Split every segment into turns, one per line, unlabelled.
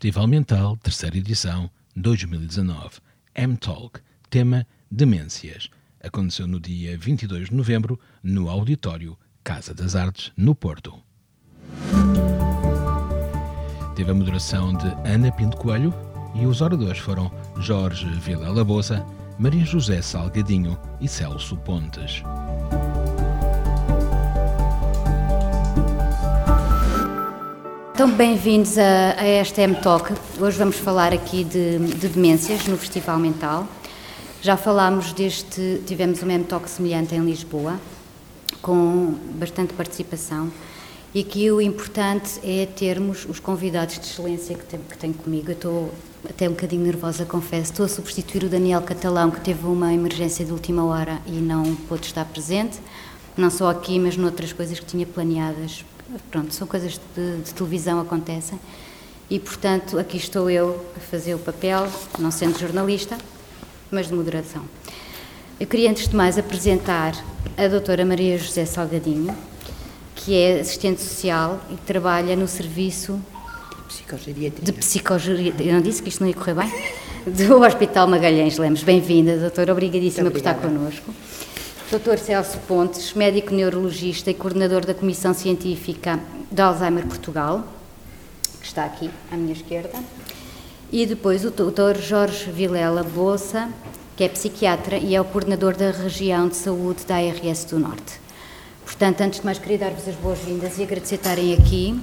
Festival Mental, terceira edição, 2019. M-Talk, tema Demências. Aconteceu no dia 22 de novembro, no Auditório Casa das Artes, no Porto. Teve a moderação de Ana Pinto Coelho e os oradores foram Jorge Vilela Bosa, Maria José Salgadinho e Celso Pontes.
Então, bem-vindos a, a, esta M-Talk. Hoje vamos falar aqui de, de, demências no Festival Mental. Já falámos deste, tivemos uma M-Talk semelhante em Lisboa, com bastante participação. E aqui o importante é termos os convidados de excelência que tenho, que tenho comigo. Eu estou até um bocadinho nervosa, confesso. Estou a substituir o Daniel Catalão, que teve uma emergência de última hora e não pôde estar presente, não só aqui, mas noutras coisas que tinha planeadas Pronto, são coisas de, de televisão acontecem. E, portanto, aqui estou eu a fazer o papel, não sendo jornalista, mas de moderação. Eu queria, antes de mais, apresentar a doutora Maria José Salgadinho, que é assistente social e trabalha no serviço de psicogeriatria. Eu não disse que isto não ia correr bem? Do Hospital Magalhães Lemos. Bem-vinda, doutora. Obrigadíssima por estar connosco. Dr. Celso Pontes, médico neurologista e coordenador da Comissão Científica de Alzheimer Portugal, que está aqui à minha esquerda, e depois o Dr. Jorge Vilela Bolsa, que é psiquiatra e é o coordenador da região de saúde da ARS do Norte. Portanto, antes de mais, queria dar-vos as boas-vindas e agradecer estarem aqui.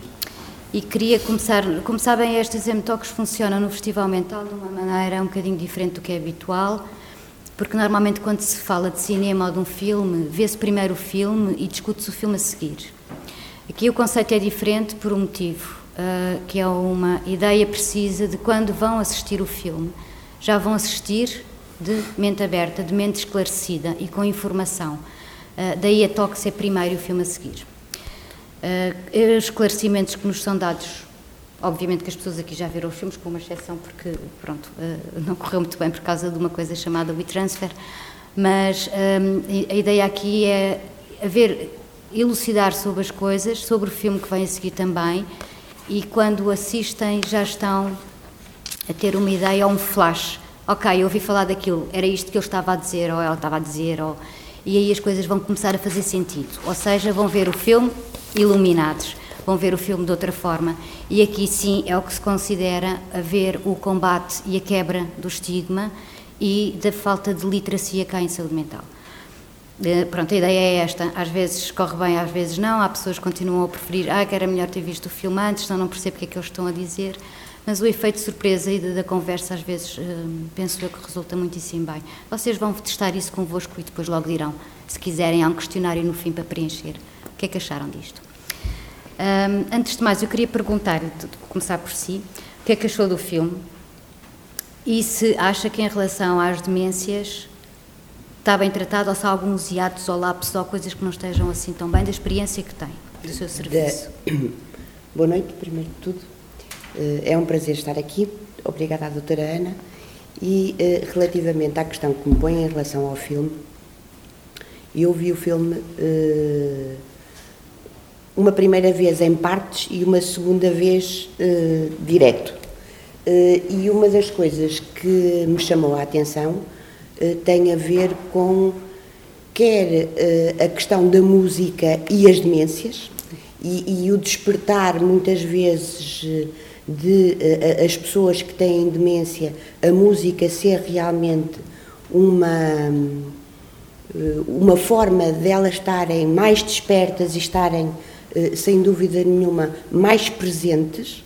E queria começar, como sabem, estas M-Talks funcionam no Festival Mental de uma maneira um bocadinho diferente do que é habitual porque normalmente quando se fala de cinema ou de um filme, vê-se primeiro o filme e discute-se o filme a seguir. Aqui o conceito é diferente por um motivo, uh, que é uma ideia precisa de quando vão assistir o filme, já vão assistir de mente aberta, de mente esclarecida e com informação. Uh, daí a toque ser primeiro e o filme a seguir. Uh, os esclarecimentos que nos são dados Obviamente que as pessoas aqui já viram os filmes, com uma exceção, porque, pronto, eh, não correu muito bem por causa de uma coisa chamada WeTransfer, mas ehm, a ideia aqui é haver, elucidar sobre as coisas, sobre o filme que vem a seguir também, e quando assistem já estão a ter uma ideia ou um flash. Ok, eu ouvi falar daquilo, era isto que ele estava a dizer, ou ela estava a dizer, ou... e aí as coisas vão começar a fazer sentido. Ou seja, vão ver o filme iluminados vão ver o filme de outra forma. E aqui sim é o que se considera haver o combate e a quebra do estigma e da falta de literacia cá em saúde mental. Eh, pronto, a ideia é esta. Às vezes corre bem, às vezes não. Há pessoas que continuam a preferir, ah, que era melhor ter visto o filme antes, senão não percebo o que é que eles estão a dizer. Mas o efeito de surpresa e da conversa, às vezes, eh, penso eu que resulta muitíssimo bem. Vocês vão testar isso convosco e depois logo dirão, se quiserem, há um questionário no fim para preencher. O que é que acharam disto? Um, antes de mais, eu queria perguntar-lhe, começar por si, o que é que achou do filme e se acha que em relação às demências está bem tratado ou se há alguns hiatos ou lapsos ou coisas que não estejam assim tão bem da experiência que tem do seu serviço.
Boa noite, primeiro de tudo. Eh, é um prazer estar aqui. Obrigada à doutora Ana. E eh, relativamente à questão que me põe em relação ao filme, eu vi o filme eh, uma primeira vez em partes e uma segunda vez uh, direto. Uh, e uma das coisas que me chamou a atenção uh, tem a ver com quer a questão da música e as demências e, e o despertar muitas vezes de as pessoas que têm demência, a música ser realmente uma uma forma delas estarem mais despertas e estarem sem dúvida nenhuma, mais presentes,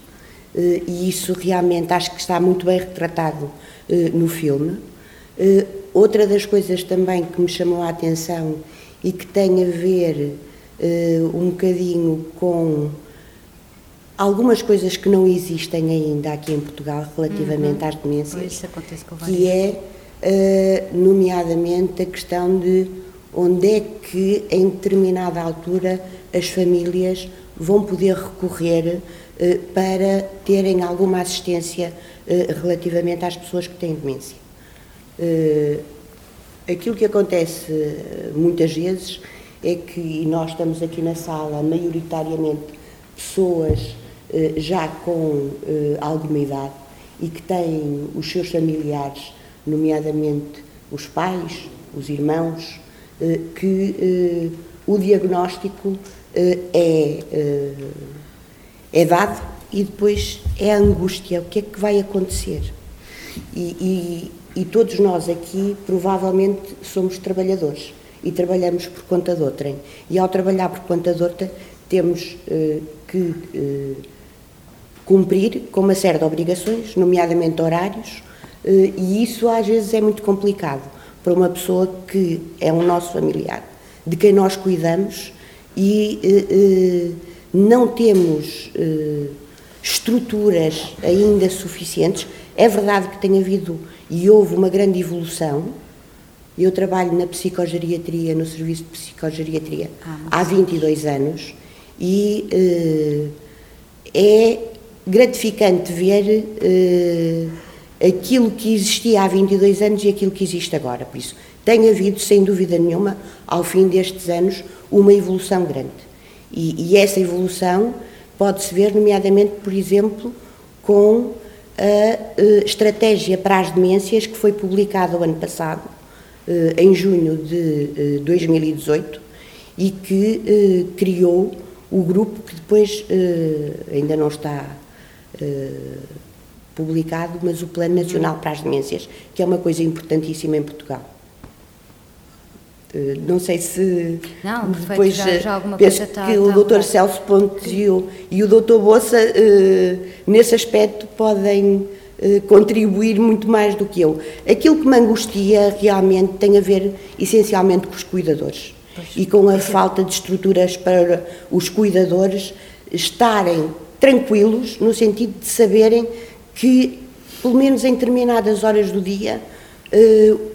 eh, e isso realmente acho que está muito bem retratado eh, no filme. Outra das coisas também que me chamou a atenção e que tem a ver um bocadinho com algumas coisas que não existem ainda aqui em Portugal relativamente uhum. às demências, que é, nomeadamente, a questão de onde é que, em determinada altura, as famílias vão poder recorrer eh, para terem alguma assistência eh, relativamente às pessoas que têm demência. Eh, aquilo que acontece muitas vezes é que, e nós estamos aqui na sala, maioritariamente pessoas já com alguma idade e que têm os seus familiares, nomeadamente os pais, os irmãos, que o diagnóstico é, é dado e depois é a angústia, o que é que vai acontecer? E, e, e todos nós aqui provavelmente somos trabalhadores e trabalhamos por conta de outrem. E ao trabalhar por conta de outra, temos que cumprir com uma série de obrigações, nomeadamente horários, e isso às vezes é muito complicado para uma pessoa que é um nosso familiar, de quem nós cuidamos e não temos estruturas ainda suficientes. É verdade que tem havido e houve uma grande evolução. Eu trabalho na psicogeriatria, no serviço de psicogeriatria, ah, há 22 anos e é gratificante ver aquilo que existia há 22 anos e aquilo que existe agora. Por isso, tem havido, sem dúvida nenhuma, ao fim destes anos, uma evolução grande. E, e essa evolução Pode-se ver, nomeadamente, por exemplo, com a estratégia para as demências que foi publicada o ano passado, eh, em junho de 2018, eh, e que eh, criou o grupo que depois ainda não está publicado, mas o Plano Nacional para as Demências, que é uma coisa importantíssima em Portugal. Eh, não sei se
não, depois já, já alguma
penso
coisa
que tá, o Dr. Celso Pontes e o, Dr. Boça eh, nesse aspecto podem eh, contribuir muito mais do que eu. Aquilo que me angustia realmente tem a ver essencialmente com os cuidadores pois, e com a falta de estruturas para os cuidadores estarem tranquilos no sentido de saberem que pelo menos em determinadas horas do dia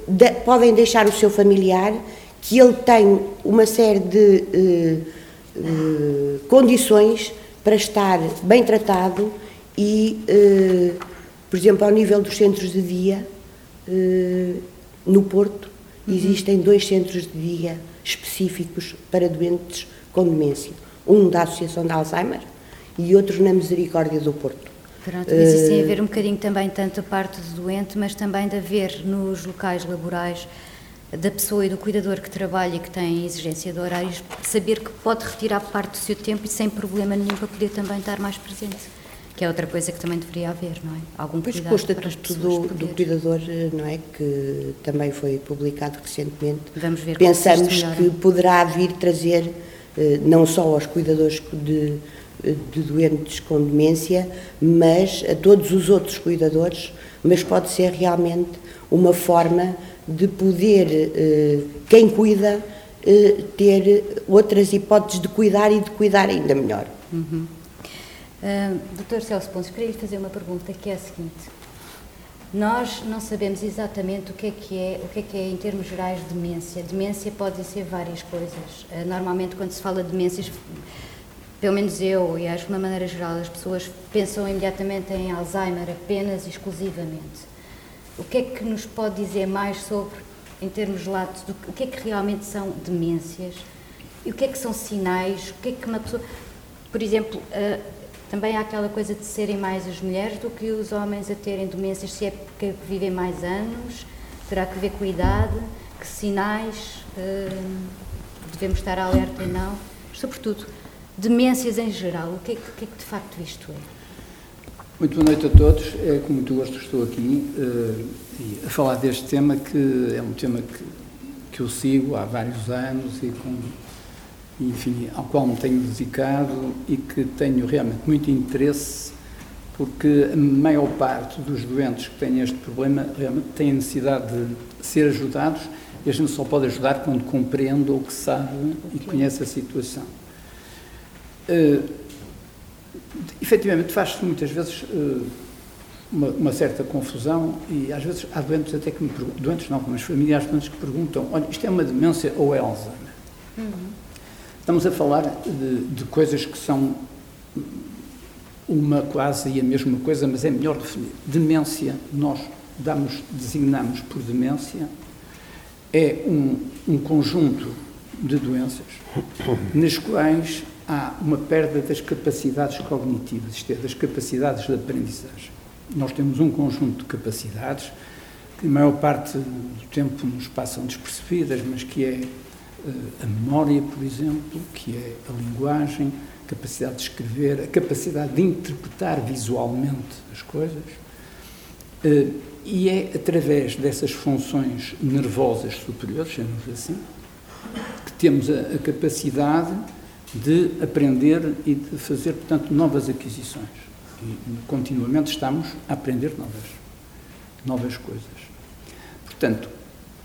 de, podem deixar o seu familiar que ele tem uma série de uh, uh, condições para estar bem tratado e, uh, por exemplo, ao nível dos centros de dia, no Porto, uhum. existem dois centros de dia específicos para doentes com demência. Um da Associação de Alzheimer e outro na Misericórdia do Porto.
Pronto, mas isso tem a ver um bocadinho também tanto a parte do doente, mas também de haver nos locais laborais da pessoa e do cuidador que trabalha e que tem exigência de horários, saber que pode retirar parte do seu tempo e sem problema nenhum para poder também estar mais presente. Que é outra coisa que também deveria haver, não é?
Algum pois cuidado custa para as do, do cuidador, não é? Que também foi publicado recentemente.
Vamos ver
Pensamos que poderá vir trazer, eh, não só aos cuidadores de, de doentes com demência, mas a todos os outros cuidadores, mas pode ser realmente uma forma de poder, eh, quem cuida, eh, ter outras hipóteses de cuidar e de cuidar ainda melhor.
Uhum. Uh, Doutor Celso Pontes, queria lhe fazer uma pergunta que é a seguinte. Nós não sabemos exatamente o que é que é, o que é que é em termos gerais demência. Demência pode ser várias coisas. Uh, normalmente quando se fala de demências, pelo menos eu e acho que de uma maneira geral as pessoas pensam imediatamente em Alzheimer apenas e exclusivamente. O que é que nos pode dizer mais sobre, em termos latos, do, o que é que realmente são demências? E o que é que são sinais? O que é que uma pessoa. Por exemplo, uh, também há aquela coisa de serem mais as mulheres do que os homens a terem demências, se é porque vivem mais anos, terá que ver com a idade, que sinais uh, devemos estar alerta e não. Sobretudo, demências em geral, o que é que, que, é que de facto isto é?
Muito boa noite a todos. É com muito gosto que estou aqui uh, a falar deste tema, que é um tema que, que eu sigo há vários anos e com, enfim, ao qual me tenho dedicado e que tenho realmente muito interesse, porque a maior parte dos doentes que têm este problema realmente têm necessidade de ser ajudados e a gente só pode ajudar quando compreende ou que sabe e conhece a situação. Uh, efetivamente faz-se muitas vezes uh, uma, uma, certa confusão e às vezes há doentes até que me doentes não, mas familiares doentes que perguntam, olha, isto é uma demência ou é Alzheimer? Uhum. Estamos a falar de, de, coisas que são uma quase e a mesma coisa, mas é melhor definir. Demência, nós damos, designamos por demência, é um, um conjunto de doenças nas quais há uma perda das capacidades cognitivas, isto é, das capacidades de aprendizagem. Nós temos um conjunto de capacidades que a maior parte do tempo nos passam despercebidas, mas que é uh, a memória, por exemplo, que é a linguagem, a capacidade de escrever, a capacidade de interpretar visualmente as coisas. Uh, e é através dessas funções nervosas superiores, chamamos assim, que temos a, a capacidade de aprender e de fazer, portanto, novas aquisições. E continuamente estamos a aprender novas, novas coisas. Portanto,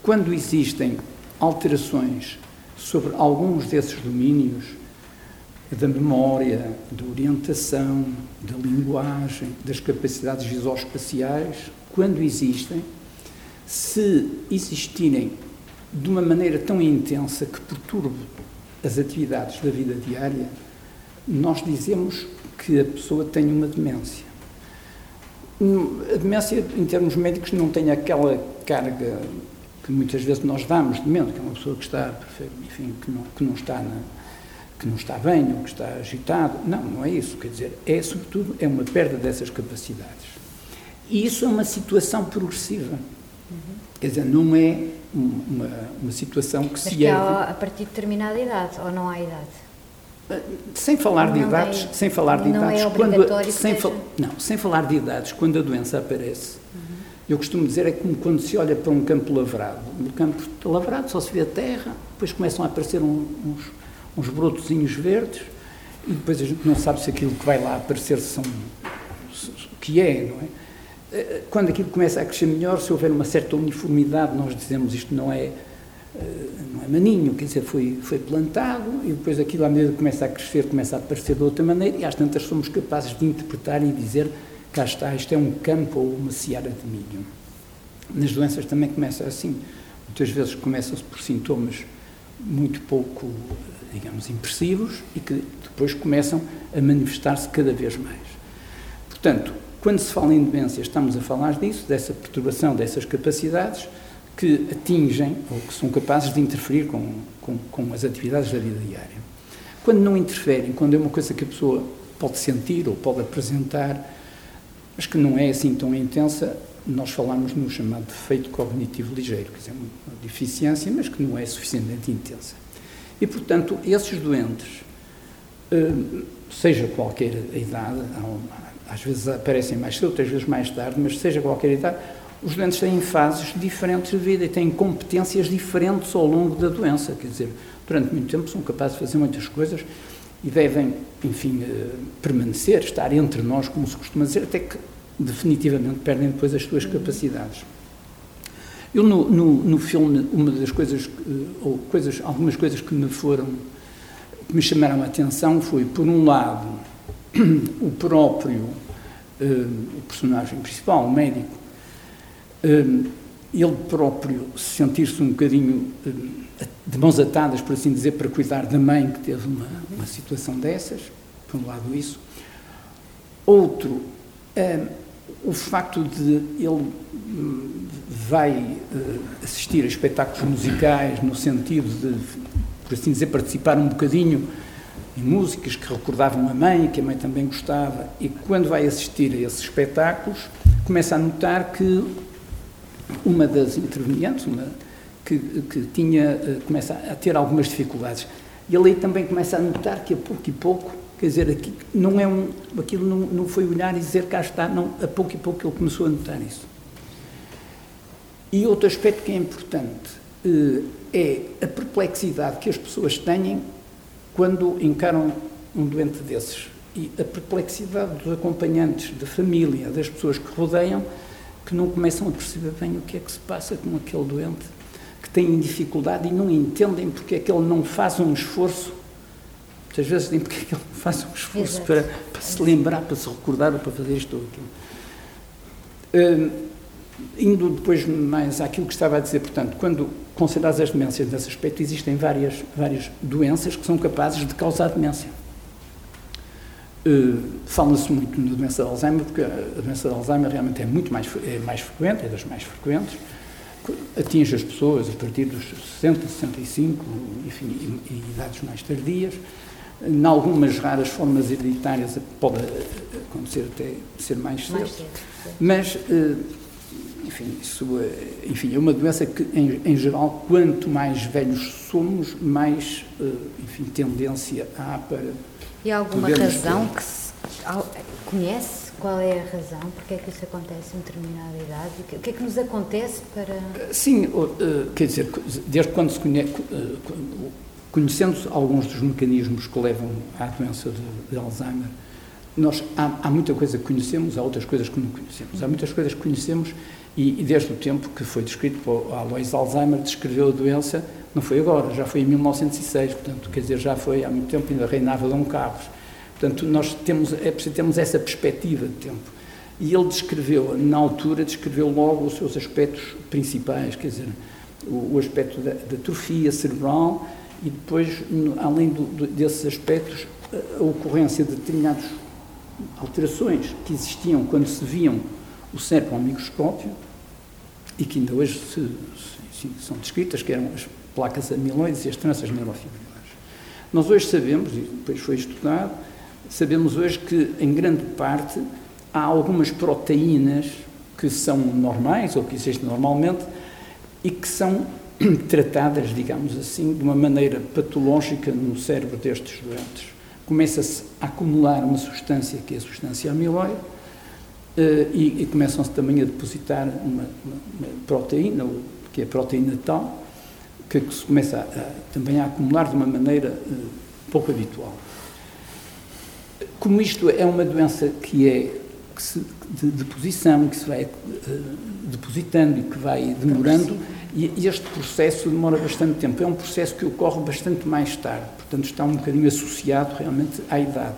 quando existem alterações sobre alguns desses domínios, da memória, da orientação, da linguagem, das capacidades visoespaciais, quando existem, se existirem de uma maneira tão intensa que perturbe as atividades da vida diária, nós dizemos que a pessoa tem uma demência. A demência, em termos médicos, não tem aquela carga que muitas vezes nós damos de mente, que é uma pessoa que está, enfim, que não, que não está na, que não está bem ou que está agitado. Não, não é isso. Quer dizer, é sobretudo é uma perda dessas capacidades. E isso é uma situação progressiva. Quer dizer, não é uma, uma situação que
Mas
se
que há a partir de determinada idade, ou não há idade?
Sem falar
não
de idades,
é,
sem falar de
é
idades,
é
quando sem não, sem falar de idades, quando a doença aparece, uhum. eu costumo dizer é como quando se olha para um campo lavrado. No campo lavrado só se vê a terra, depois começam a aparecer um, uns, uns brotozinhos verdes e depois a gente não sabe se aquilo que vai lá aparecer são o que é, não é? Quando aquilo começa a crescer melhor, se houver uma certa uniformidade, nós dizemos isto não é, eh, não é maninho, quer dizer, foi, foi plantado e depois aquilo, à medida que começa a crescer, começa a aparecer de outra maneira e às tantas somos capazes de interpretar e dizer cá está, isto é um campo ou uma seara de milho. Nas doenças também começa assim. Muitas vezes começam-se por sintomas muito pouco, digamos, impressivos e que depois começam a manifestar-se cada vez mais. Portanto, quando se fala em demência, estamos a falar disso, dessa perturbação dessas capacidades que atingem ou que são capazes de interferir com, com, com as atividades da vida diária. Quando não interferem, quando é uma coisa que a pessoa pode sentir ou pode apresentar, mas que não é assim tão intensa, nós falamos no chamado defeito cognitivo ligeiro, quer dizer, uma deficiência, mas que não é suficientemente intensa. E, portanto, esses doentes, eh, seja qualquer a idade, às vezes aparecem mais cedo, outras vezes mais tarde, mas seja qualquer idade, os doentes têm fases diferentes de vida e têm competências diferentes ao longo da doença. Quer dizer, durante muito tempo são capazes de fazer muitas coisas e devem, enfim, eh, permanecer, estar entre nós, como se costuma dizer, até que definitivamente perdem depois as suas capacidades. Eu, no, no, no filme, uma das coisas, eh, ou coisas, algumas coisas que me foram, que me chamaram a atenção foi, por um lado, o próprio uh, o personagem principal, o médico, uh, ele próprio sentir-se um bocadinho uh, de mãos atadas, por assim dizer, para cuidar da mãe que teve uma, uma situação dessas, por um lado isso. Outro, o facto de ele hum, vai assistir a espetáculos musicais no sentido de, por assim dizer, participar um bocadinho em músicas que recordavam a mãe, que a mãe também gostava, e quando vai assistir a esses espetáculos, começa a notar que uma das intervenientes, uma, que, que tinha, eh, começa a ter algumas dificuldades. E ele aí também começa a notar que a pouco e pouco, quer dizer, aqui, não é um, aquilo não, não foi olhar e dizer cá está, não, a pouco e pouco ele começou a notar isso. E outro aspecto que é importante eh, é a perplexidade que as pessoas têm quando encaram um doente desses e a perplexidade dos acompanhantes, da família, das pessoas que rodeiam, que não começam a perceber bem o que é que se passa com aquele doente, que têm dificuldade e não entendem porque é que ele não faz um esforço. Muitas vezes dizem porque é que ele não faz um esforço para, para, se lembrar, para se recordar ou para fazer isto ou aquilo. Hum, indo depois mais àquilo que estava a dizer, portanto, quando consideradas as demências nesse aspecto, existem várias, várias doenças que são capazes de causar demência. Uh, Fala-se muito na doença de Alzheimer, porque a doença de Alzheimer realmente é muito mais, é mais frequente, é das mais frequentes, atinge as pessoas a partir dos 60, 65, enfim, e, e idades mais tardias. Em algumas raras formas hereditárias pode acontecer até ser mais cedo. Mais cedo Mas, eh, enfim, isso é, enfim, é uma doença que, em, em geral, quanto mais velhos somos, mais, eh, enfim, tendência há para.
E há alguma razão ter. que se conhece? Qual é a razão? Porque é que isso acontece em determinada idade? O que é que nos acontece para.
Sim, quer dizer, desde quando se conhece Conhecendo alguns dos mecanismos que levam à doença de, de Alzheimer, nós, há, há, muita coisa que conhecemos, há outras coisas que não conhecemos. Há muitas coisas que conhecemos e, e desde o tempo que foi descrito por Alois Alzheimer, descreveu a doença, não foi agora, já foi em 1906, portanto, quer dizer, já foi há muito tempo, ainda reinava Dom Carlos. Portanto, nós temos, é preciso termos essa perspectiva de tempo. E ele descreveu, na altura, descreveu logo os seus aspectos principais, quer dizer, o, o aspecto da, da atrofia cerebral, e depois, além do, do, desses aspectos, a ocorrência de determinadas alterações que existiam quando se viam o cérebro ao microscópio e que ainda hoje se, se, são descritas, que eram as placas amiloides e as tranças neurofibrilares. Nós hoje sabemos, e depois foi estudado, sabemos hoje que, em grande parte, há algumas proteínas que são normais ou que existem normalmente e que são tratadas, digamos assim, de uma maneira patológica no cérebro destes doentes. Começa-se a acumular uma substância que é a substância amiloide e, e começam-se também a depositar uma, uma, uma, proteína, que é a proteína tal, que se começa a, a, também a acumular de uma maneira uh, pouco habitual. Como isto é uma doença que é que se, de deposição, que se vai uh, depositando e que vai demorando, e este processo demora bastante tempo. É um processo que ocorre bastante mais tarde, portanto, está um bocadinho associado realmente à idade.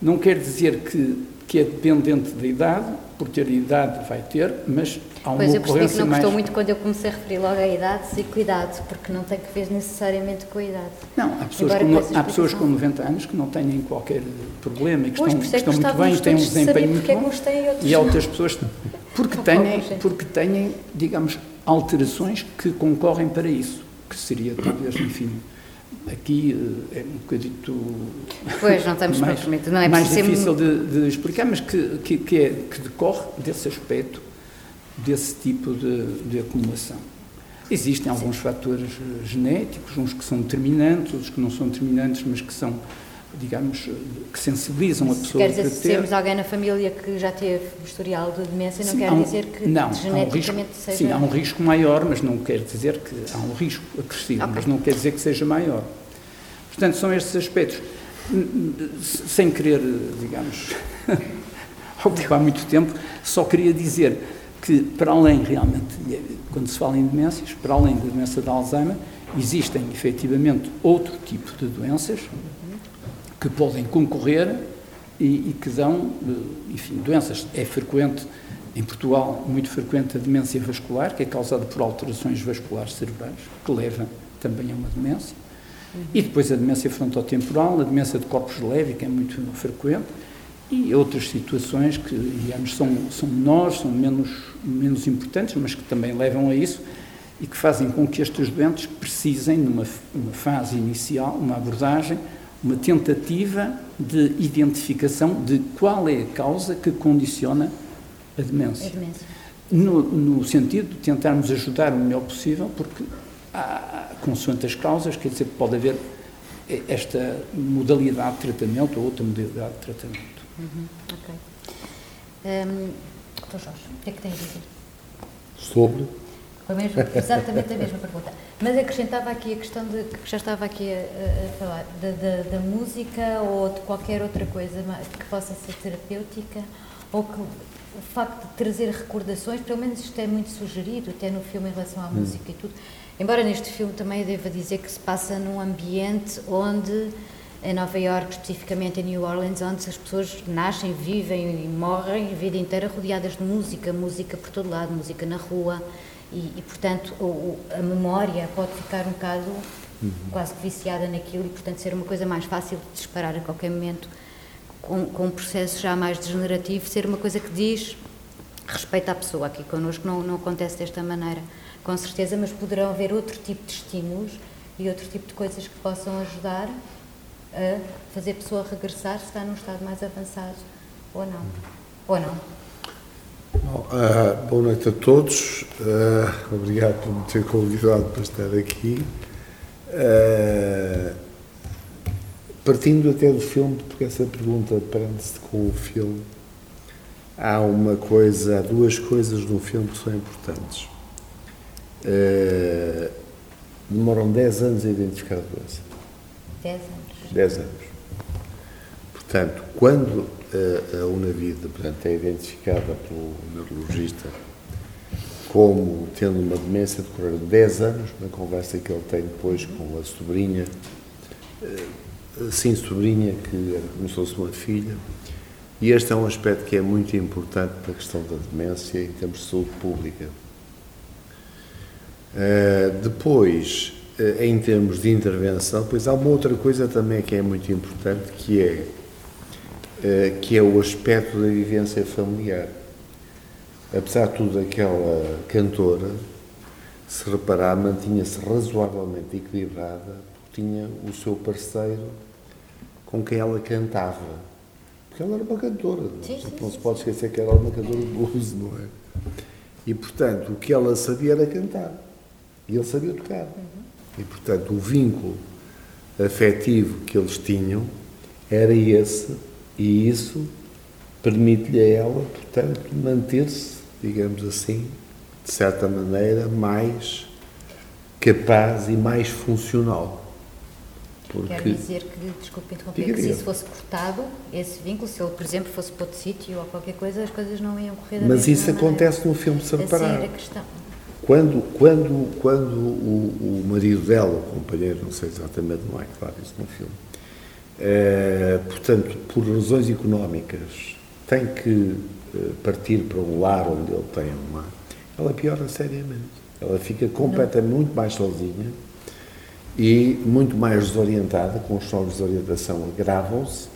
Não quer dizer que, que é dependente da idade, por ter idade vai ter, mas há uma
pois
eu percebi
que não
mais...
gostou muito quando eu comecei a referir logo à idade e cuidado, porque não tem que ver necessariamente com a idade.
Não, há pessoas, com, há pessoas com 90 anos que não têm qualquer problema e que
pois,
estão,
que
estão muito bem, têm um desempenho muito
é
bom.
E,
e há outras pessoas porque têm, porque têm, digamos, alterações que concorrem para isso, que seria talvez, enfim, aqui eh, é um bocadito
pois, não estamos mais, não é
mais difícil de, de, explicar, mas que, que, que, é, que decorre desse aspecto, desse tipo de, de acumulação. Existem alguns Sim. fatores eh, genéticos, uns que são determinantes, outros que não são determinantes, mas que são digamos, que sensibilizam a pessoa
quer dizer, para se ter... temos alguém na família que já teve historial de demência, não sim, quer um, dizer que
não,
geneticamente
um risco,
seja...
Sim, há um risco maior, mas não quer dizer que... Há um risco acrescido, okay. mas não quer dizer que seja maior. Portanto, são estes aspectos. Sem querer, digamos, ocupar muito tempo, só queria dizer que, para além realmente, quando se fala em demências, para além da doença de Alzheimer, existem efetivamente outro tipo de doenças, que podem concorrer e, e, que dão, eh, enfim, doenças. É frequente, em Portugal, muito frequente a demência vascular, que é causada por alterações vasculares cerebrais, que leva também a uma demência. Uhum. E depois a demência frontotemporal, a demência de corpos leve, que é muito frequente, e outras situações que, digamos, são, são menores, são menos, menos importantes, mas que também levam a isso e que fazem com que estes doentes precisem, numa, numa fase inicial, uma abordagem uma tentativa de identificação de qual é a causa que condiciona a demência. A demência. No, no, sentido de tentarmos ajudar o melhor possível, porque, há, consoante as causas, quer dizer, pode haver esta modalidade de tratamento ou outra modalidade de tratamento.
Uhum, ok. Um, Jorge, o que é que tem a dizer?
Sobre?
Mesmo, exatamente a mesma pergunta. Mas acrescentava aqui a questão de que já estava aqui a, a falar da, da, da, música ou de qualquer outra coisa que possa ser terapêutica ou que o facto de trazer recordações, pelo menos isto é muito sugerido até no filme em relação à hum. música e tudo. Embora neste filme também eu deva dizer que se passa num ambiente onde em Nova York, especificamente em New Orleans, onde as pessoas nascem, vivem e morrem a vida inteira rodeadas de música, música por todo lado, música na rua, e, e portanto, o, a memória pode ficar um bocado uhum. quase que viciada naquilo e, portanto, ser uma coisa mais fácil de disparar a qualquer momento, com, com um processo já mais degenerativo, ser uma coisa que diz respeito à pessoa. Aqui connosco não, não acontece desta maneira, com certeza, mas poderão haver outro tipo de estímulos e outro tipo de coisas que possam ajudar a fazer a pessoa regressar se está num estado mais avançado ou não. Ou não?
Bom, uh, boa noite a todos. Uh, obrigado por me ter convidado para estar aqui. Uh, partindo até do filme, porque essa pergunta prende-se com o filme, há uma coisa, há duas coisas no filme que são importantes. Demoram 10 anos a identificar a doença.
10 anos.
10 anos. Portanto, quando a, a Unavida portanto, é identificada pelo neurologista como tendo uma demência decorreu 10 anos, na conversa que ele tem depois com a sobrinha, eh, sim, sobrinha, que era como se fosse uma filha. E este é um aspecto que é muito importante na questão da demência em termos de saúde pública. Uh, depois, uh, em termos de intervenção, depois há uma outra coisa também que é muito importante, que é eh, que é o aspecto da vivência familiar. Apesar de tudo, aquela cantora, se reparar, mantinha-se razoavelmente equilibrada, porque tinha o seu parceiro com quem ela cantava. Porque ela era uma cantora, não,
sim, sim,
não
se
pode esquecer que ela era uma cantora de blues, não é? E, portanto, o que ela sabia era cantar. E ele sabia tocar. Uhum. E, portanto, o vínculo afetivo que eles tinham era esse e isso permite-lhe a ela, portanto, manter-se, digamos assim, de certa maneira, mais capaz e mais funcional.
Porque... Quer dizer que, desculpe interromper, que se isso fosse cortado, esse vínculo, se ele, por exemplo, fosse para outro sítio ou qualquer coisa, as coisas não iam correr da
Mas isso
maneira.
acontece no filme, se reparar. Quando, quando, quando o, o marido dela, o companheiro, não sei exatamente, não é claro isso no filme, é, portanto, por razões económicas, tem que eh, partir para um lar onde ele tem uma. Ela piora seriamente. Ela fica completamente muito mais sozinha e muito mais desorientada, com os sons de desorientação agravam-se,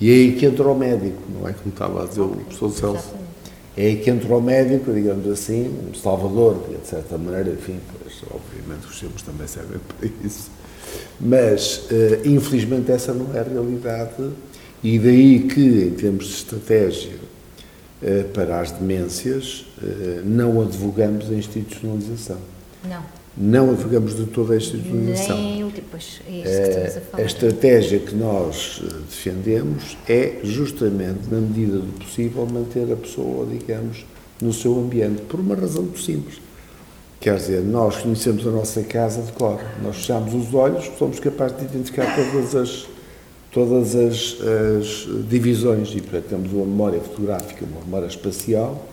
e é aí que entra o médico, não é como estava a dizer o professor Celso. É aí que entra o médico, digamos assim, um salvador, de certa maneira, enfim, pois, obviamente os filmes também servem para isso mas, eh, infelizmente, essa não é a realidade, e daí que, em termos de estratégia eh, para as demências, eh, não advogamos a institucionalização.
Não.
Não advogamos de toda a institucionalização.
Nem depois, é isso que estamos a falar.
A estratégia que nós defendemos é justamente, na medida do possível, manter a pessoa, digamos, no seu ambiente, por uma razão muito simples Quer dizer, nós conhecemos a nossa casa de cor. Nós fechamos os olhos, somos capazes de identificar todas as, todas as, as divisões e, portanto, temos uma memória fotográfica, uma memória espacial,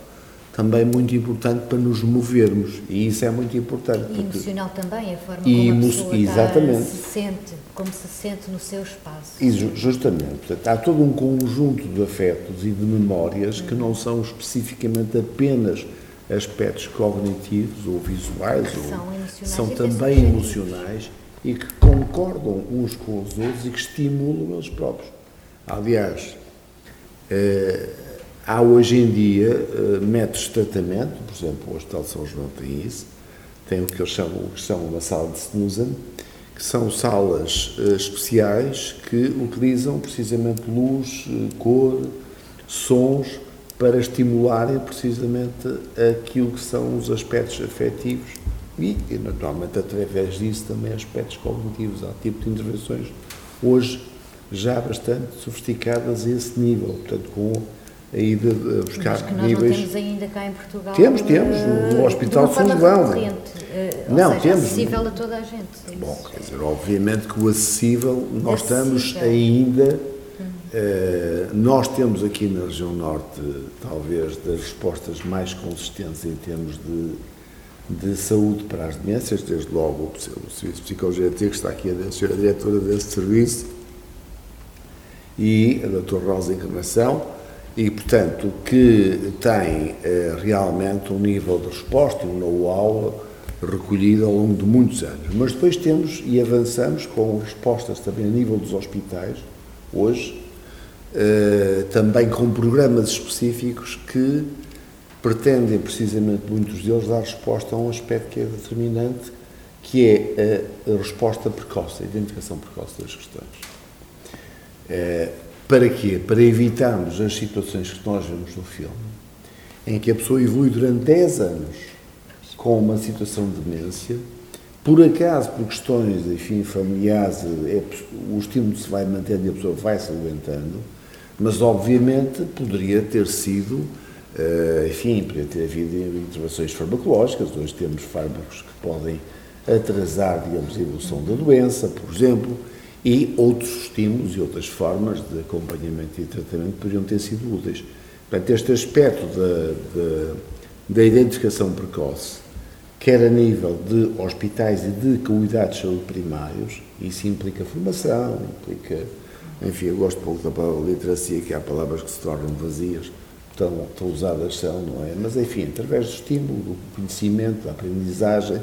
também muito importante para nos movermos. E isso é muito importante.
E emocional também, a forma como a pessoa
exatamente.
se sente, como se sente no seu espaço.
E justamente. Portanto, há todo um conjunto de afetos e de memórias que não são especificamente apenas aspectos cognitivos ou visuais,
ou são,
são também emocionais e que concordam uns com os outros e que estimulam eles próprios. Aliás, eh, há hoje em dia eh, métodos de tratamento, por exemplo, o Hospital de São João tem isso, tem o que eles chamam, que chamam uma sala de Snusen, que são salas eh, especiais que utilizam precisamente luz, cor, sons para estimularem precisamente aquilo que são os aspectos afetivos e, naturalmente, através disso também aspectos cognitivos. Há tipo de intervenções hoje já bastante sofisticadas a esse nível, portanto, com a ida a buscar
Mas
níveis.
Temos ainda cá em Portugal.
Temos, temos, no Hospital de, São João.
Uh, não, seja, temos. acessível a toda a gente.
Bom, quer dizer, obviamente que o acessível, nós acessível. estamos ainda eh, nós temos aqui na região norte, talvez, das respostas mais consistentes em termos de, de saúde para as demências, desde logo o, Serviço que está aqui a senhora diretora desse serviço, e a doutora Rosa Encarnação, e, portanto, que tem eh, realmente um nível de resposta um know-how recolhido ao longo de muitos anos. Mas depois temos e avançamos com respostas também a nível dos hospitais, hoje, eh, também com programas específicos que pretendem, precisamente muitos deles, dar resposta a um aspecto que é determinante, que é a, resposta precoce, a identificação precoce das questões. Para quê? Para evitarmos as situações que nós vemos no filme, em que a pessoa evolui durante 10 anos com uma situação de demência, por acaso, por questões, enfim, familiares, é, o estímulo se vai mantendo e a pessoa vai se alimentando, mas obviamente poderia ter sido, eh, enfim, poderia ter havido intervenções farmacológicas, hoje temos fármacos que podem atrasar, digamos, a evolução da doença, por exemplo, e outros estímulos e outras formas de acompanhamento e tratamento poderiam ter sido úteis. Portanto, este aspecto da, identificação precoce, quer a nível de hospitais e de cuidados de saúde primários, isso implica formação, implica, enfim, eu gosto pouco da palavra literacia, que há palavras que se tornam vazias, tão, tão usadas são, não é? Mas, enfim, através do estímulo, do conhecimento, da aprendizagem,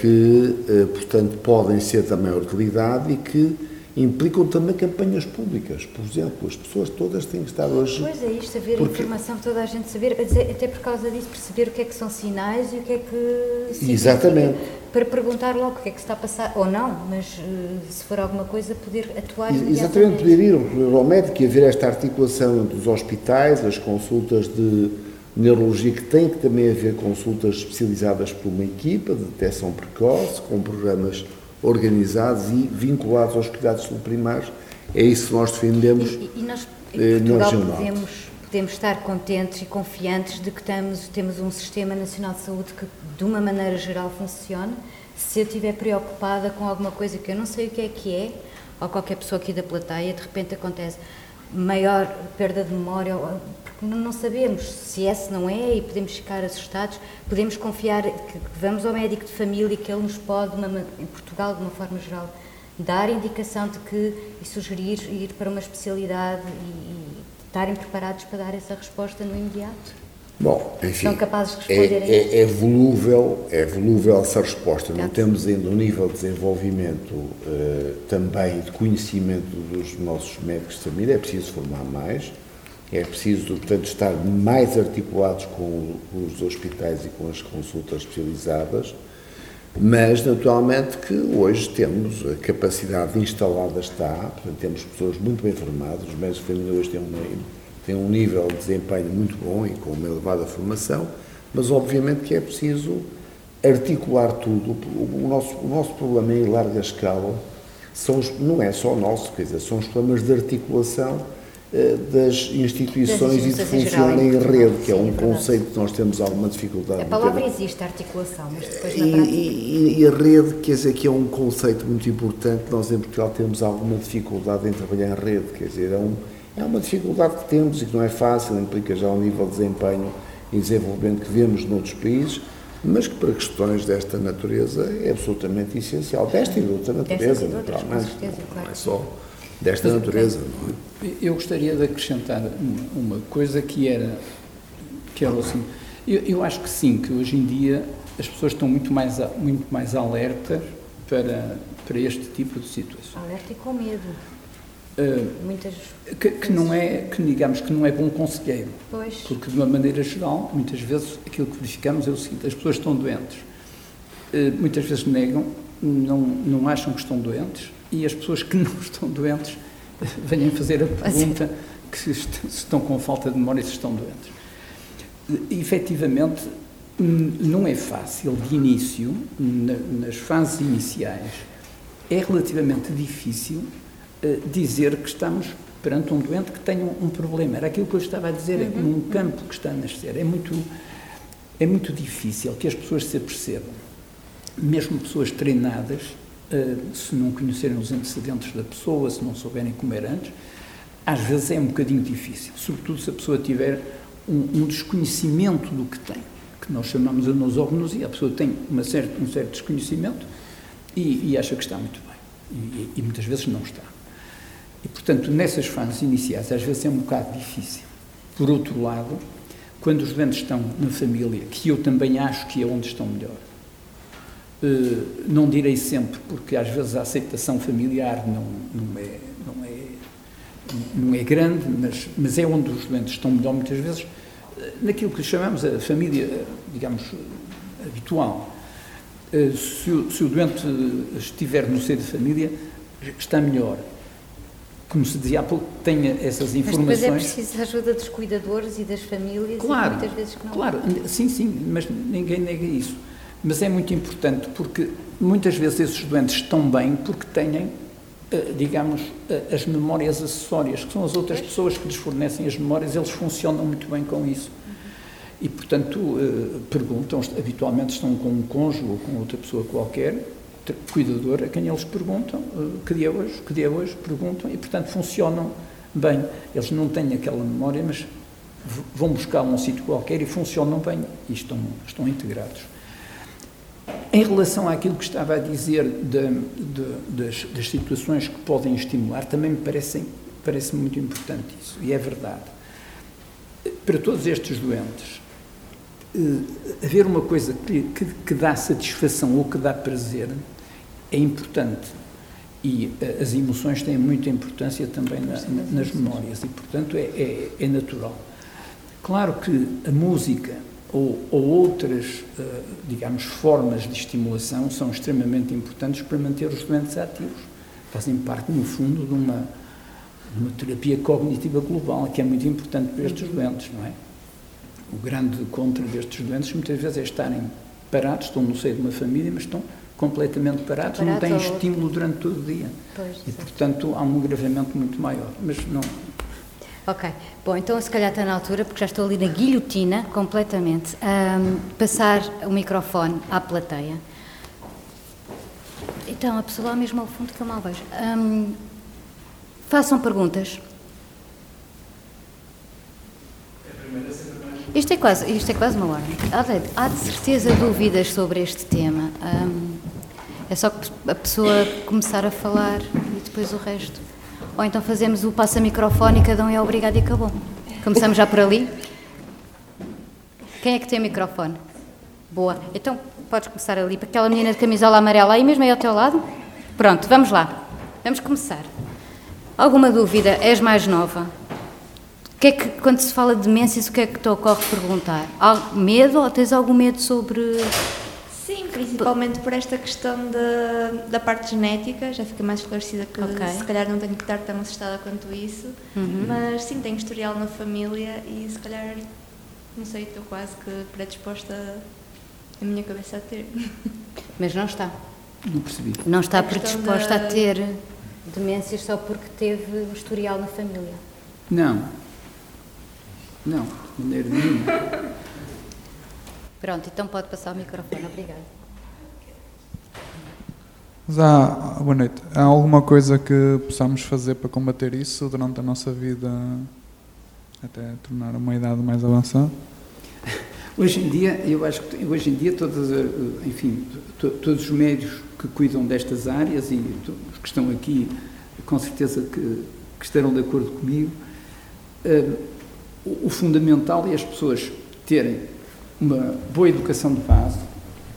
que, eh, portanto, podem ser também utilidade e que implicam também campanhas públicas. Por exemplo, as pessoas todas têm que estar hoje.
Pois é, isto, haver porque... informação, toda a gente saber, até por causa disso, perceber o que é que são sinais e o que é que.
Exatamente.
Para perguntar logo o que é que se está a passar, ou não, mas eh, se for alguma coisa, poder atuar.
Exatamente, poder ir ao médico e haver esta articulação entre os hospitais, as consultas de neurologia que tem que também haver consultas especializadas por uma equipa de detecção precoce, com programas organizados e vinculados aos cuidados primários. É isso que nós defendemos.
E, e nós, em Portugal, podemos, podemos estar contentes e confiantes de que temos, temos um Sistema Nacional de Saúde que, de uma maneira geral, funcione. Se eu estiver preocupada com alguma coisa que eu não sei o que é que é, ou qualquer pessoa aqui da plateia, de repente acontece maior perda de memória, não sabemos se é, se não é, e podemos ficar assustados, podemos confiar que vamos ao médico de família que ele nos pode, em Portugal, de uma forma geral, dar indicação de que e sugerir ir para uma especialidade e, e estarem preparados para dar essa resposta no imediato?
Bom, enfim,
São capazes de responder
é, é, é, volúvel, é volúvel essa resposta. Não temos ainda um nível de desenvolvimento uh, também de conhecimento dos nossos médicos de família, é preciso formar mais. É preciso, portanto, estar mais articulados com os hospitais e com as consultas especializadas, mas, naturalmente, que hoje temos a capacidade instalada está, portanto, temos pessoas muito bem formadas, os médicos de família hoje têm, uma, têm um nível de desempenho muito bom e com uma elevada formação, mas, obviamente, que é preciso articular tudo. O nosso, o nosso problema em larga escala são os, não é só o nosso, quer dizer, são os problemas de articulação das instituições e de funcionar em rede, que é um conceito que nós temos alguma dificuldade.
A palavra existe, a articulação, mas depois na
prática... E, e, a rede, quer dizer, que é um conceito muito importante, nós em Portugal temos alguma dificuldade em trabalhar em rede, quer dizer, é, um, é uma dificuldade que temos e que não é fácil, implica já um nível de desempenho e desenvolvimento que vemos noutros países, mas que para questões desta natureza é absolutamente essencial, desta e de outra natureza, naturalmente, não é só desta natureza.
É? Eu gostaria de acrescentar uma, coisa que era, que era assim, eu, eu, acho que sim, que hoje em dia as pessoas estão muito mais, muito mais alertas para, para este tipo de situações.
Alerta e com medo.
Uh, muitas que, que, não é que digamos que não é bom conselheiro
pois.
porque de uma maneira geral muitas vezes aquilo que verificamos é o seguinte as pessoas estão doentes uh, muitas vezes negam não não acham que estão doentes e as pessoas que não estão doentes venham fazer a pergunta que se estão com falta de memória se estão doentes. E, efetivamente, não é fácil de início, nas fases iniciais, é relativamente difícil eh, dizer que estamos perante um doente que tem um, problema. Era aquilo que eu estava a dizer, é uhum. um campo que está a nascer. É muito, é muito difícil que as pessoas se apercebam. Mesmo pessoas treinadas se não conhecerem os antecedentes da pessoa, se não souberem comer antes, às vezes é um bocadinho difícil, sobretudo se a pessoa tiver um, um desconhecimento do que tem, que nós chamamos a nosognosia. A pessoa tem uma certa, um certo desconhecimento e, e, acha que está muito bem, e, e, muitas vezes não está. E, portanto, nessas fases iniciais, às vezes é um bocado difícil. Por outro lado, quando os doentes estão na família, que eu também acho que é onde estão melhor, eh, não direi sempre, porque às vezes a aceitação familiar não, não, é, não, é, não é grande, mas, mas é onde os doentes estão melhor muitas vezes, eh, naquilo que chamamos a família, digamos, habitual. Eh, se o, se o doente estiver no seio de família, está melhor. como se dizia há pouco, tenha essas informações. Mas
é preciso a ajuda dos cuidadores e das famílias
claro,
e muitas vezes que não.
Claro, sim, sim, mas ninguém nega isso. Mas é muito importante porque muitas vezes esses doentes estão bem porque têm, eh, digamos, eh, as memórias acessórias, que são as outras pessoas que lhes fornecem as memórias, eles funcionam muito bem com isso. E, portanto, eh, perguntam, habitualmente estão com um cônjuge ou com outra pessoa qualquer, cuidador, a quem eles perguntam, que dia é hoje, que dia é hoje, perguntam, e, portanto, funcionam bem. Eles não têm aquela memória, mas vão buscar um sítio qualquer e funcionam bem e estão, estão integrados. Em relação àquilo que estava a dizer de, de, das, das, situações que podem estimular, também me parece, muito importante isso, e é verdade. Para todos estes doentes, eh, haver uma coisa que, que, que, dá satisfação ou que dá prazer é importante. E eh, as emoções têm muita importância também na, nas memórias, e, portanto, é, é, é natural. Claro que a música ou, ou outras, uh, digamos, formas de estimulação são extremamente importantes para manter os doentes ativos. Fazem parte, no fundo, de uma, de uma terapia cognitiva global, que é muito importante para estes doentes, não é? O grande contra destes doentes muitas vezes é estarem parados, estão no seio de uma família, mas estão completamente parados, não têm estímulo durante todo o dia. Pois, e, portanto, há um agravamento muito maior. Mas não,
Ok, bom, então se calhar está na altura, porque já estou ali na guilhotina completamente, um, passar o microfone à plateia. Então, a pessoa lá mesmo ao fundo que eu mal vejo. Um, façam perguntas. Isto é quase, isto é quase uma hora. Há de, há de certeza dúvidas sobre este tema. Um, é só a pessoa começar a falar e depois o resto. Ou então fazemos o passa-microfone e cada um é obrigado e acabou. Começamos já por ali. Quem é que tem o microfone? Boa. Então podes começar ali, para aquela menina de camisola amarela aí mesmo aí ao teu lado. Pronto, vamos lá. Vamos começar. Alguma dúvida? És mais nova. O que é que, quando se fala de demências, o que é que te ocorre perguntar? Medo ou tens algum medo sobre
Principalmente por esta questão da, da parte genética, já fica mais esclarecida que okay. se calhar não tenho que estar tão assustada quanto isso, uhum. mas sim, tenho historial na família e se calhar, não sei, estou quase que predisposta a minha cabeça a ter.
Mas não está.
Não percebi.
Não está predisposta da... a ter demências só porque teve o historial na família.
Não. Não, de maneira nenhuma.
Pronto, então pode passar o microfone. Obrigada.
Mas há, boa noite. Há alguma coisa que possamos fazer para combater isso durante a nossa vida até tornar uma idade mais avançada?
Hoje em dia, eu acho que hoje em dia todos, eh, enfim, todos os médios que cuidam destas áreas e os que estão aqui, com certeza que, que estarão de acordo comigo, uh, o, o fundamental é as pessoas terem uma boa educação de base,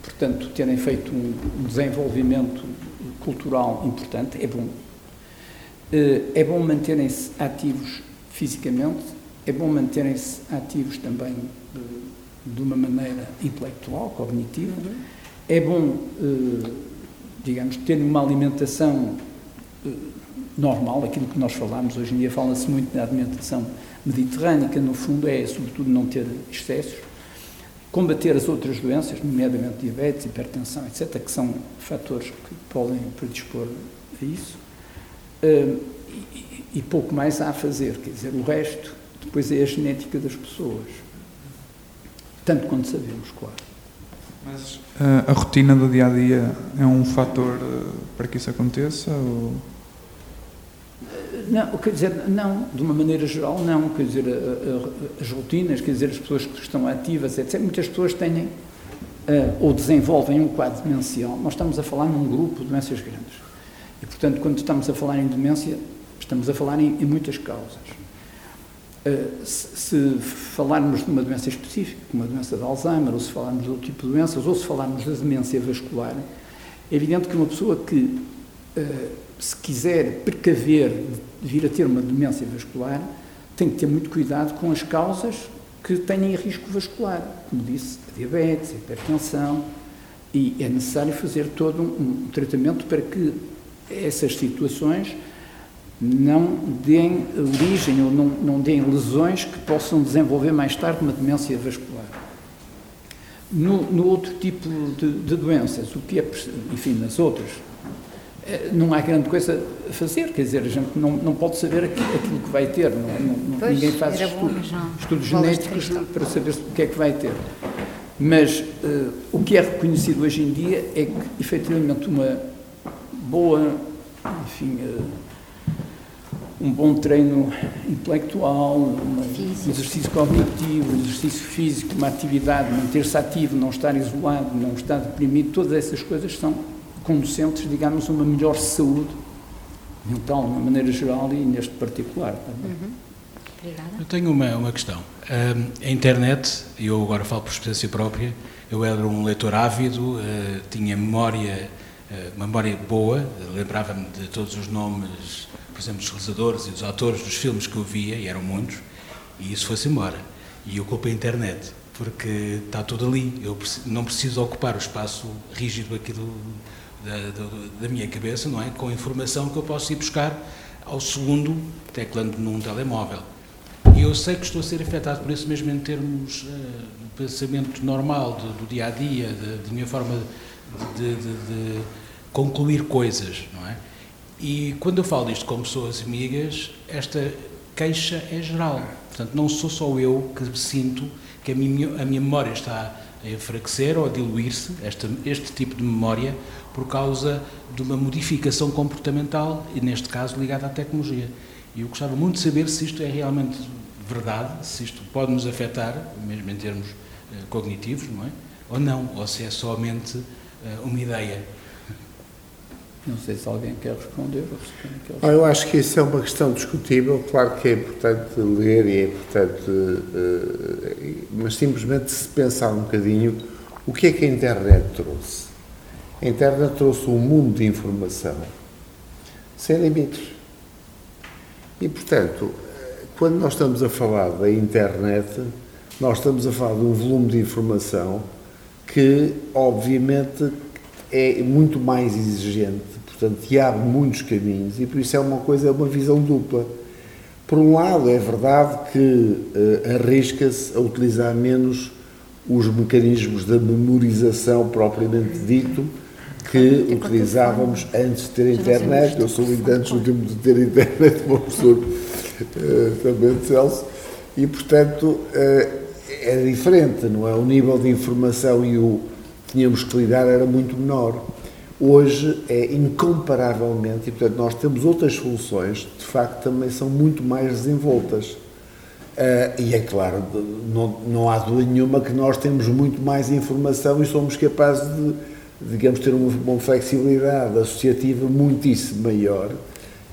portanto, terem feito um, desenvolvimento cultural importante, é bom. Eh, é bom manterem-se ativos fisicamente, é bom manterem-se ativos também de, de, uma maneira intelectual, cognitiva, uhum. é bom, eh, digamos, ter uma alimentação eh, normal, aquilo que nós falamos, hoje em dia fala-se muito da alimentação mediterrânea, que no fundo é, sobretudo, não ter excessos, combater as outras doenças, nomeadamente diabetes, hipertensão, etc., que são fatores que podem predispor a isso, uh, e, e, pouco mais há a fazer, quer dizer, o resto depois é a genética das pessoas, tanto quanto sabemos, claro.
Mas uh, a rotina do dia a dia é um fator uh, para que isso aconteça? Ou...
Não, quer dizer, não, de uma maneira geral, não. Quer dizer, a, a, as rotinas, quer dizer, as pessoas que estão ativas, etc. Muitas pessoas têm uh, ou desenvolvem um quadro demencial. Nós estamos a falar num grupo de doenças grandes. E, portanto, quando estamos a falar em demência, estamos a falar em, muitas causas. Se, se, falarmos de uma doença específica, como a doença de Alzheimer, ou se falarmos de outro tipo de doenças, ou se falarmos da demência vascular, é evidente que uma pessoa que se quiser precaver de vir a ter uma demência vascular, tem que ter muito cuidado com as causas que têm risco vascular, como disse, a diabetes, a hipertensão, e é necessário fazer todo um, um tratamento para que essas situações não deem origem ou não, não deem lesões que possam desenvolver mais tarde uma demência vascular. No, no outro tipo de, de, doenças, o que é, enfim, nas outras, não há grande coisa a fazer, quer dizer, a gente não, não pode saber aquilo que vai ter, não, é? não, pois, ninguém faz estudos, estudos genéticos para saber o que é que vai ter. Mas uh, o que é reconhecido hoje em dia é que, efetivamente, uma boa, enfim, uh, um bom treino intelectual, um exercício cognitivo, um exercício físico, uma atividade, manter-se ativo, não estar isolado, não estar deprimido, todas essas coisas são conducentes, digamos, a uma melhor saúde mental, de uma maneira geral e neste particular. Uhum.
Eu tenho uma, uma questão. a internet, e eu agora falo por experiência própria, eu era um leitor ávido, uh, tinha memória, uh, memória boa, lembrava-me de todos os nomes por exemplo, dos realizadores e dos atores dos filmes que eu via, e eram muitos, e isso foi-se embora. E eu culpei a internet, porque está tudo ali. Eu não preciso ocupar o espaço rígido aqui do, da, da, minha cabeça, não é? Com informação que eu posso ir buscar ao segundo, teclando num telemóvel. E eu sei que estou a ser afetado por isso mesmo em termos uh, do pensamento normal, do, do dia a dia, da minha forma de, de, de concluir coisas, não é? E quando eu falo disto com pessoas amigas, esta queixa é geral. Portanto, não sou só eu que sinto que a minha, a minha memória está a enfraquecer ou a diluir-se, este tipo de memória, por causa de uma modificação comportamental, e neste caso ligada à tecnologia. E eu gostava muito de saber se isto é realmente verdade, se isto pode nos afetar, mesmo em termos uh, cognitivos, não é? Ou não, ou se é somente uh, uma ideia.
Não sei se alguém quer responder.
Ou eu acho que isso é uma questão discutível. Claro que é importante ler e é importante, uh, mas simplesmente se pensar um bocadinho o que é que a internet trouxe. A internet trouxe um mundo de informação sem limites. E, portanto, quando nós estamos a falar da internet, nós estamos a falar de um volume de informação que, obviamente, é muito mais exigente Portanto, e abre muitos caminhos e por isso é uma coisa, é uma visão dupla. Por um lado, é verdade que uh, arrisca-se a utilizar menos os mecanismos da memorização propriamente dito que utilizávamos antes de ter internet. Eu sou muito antes do tempo de ter internet, professor uh, também Celso, e portanto uh, é diferente, não é? O nível de informação e o que tínhamos que lidar era muito menor hoje é incomparavelmente, e portanto nós temos outras soluções, de facto também são muito mais desenvoltas. Uh, e é claro, não, não há dúvida nenhuma que nós temos muito mais informação e somos capazes de, digamos, ter uma, uma flexibilidade associativa muitíssimo maior,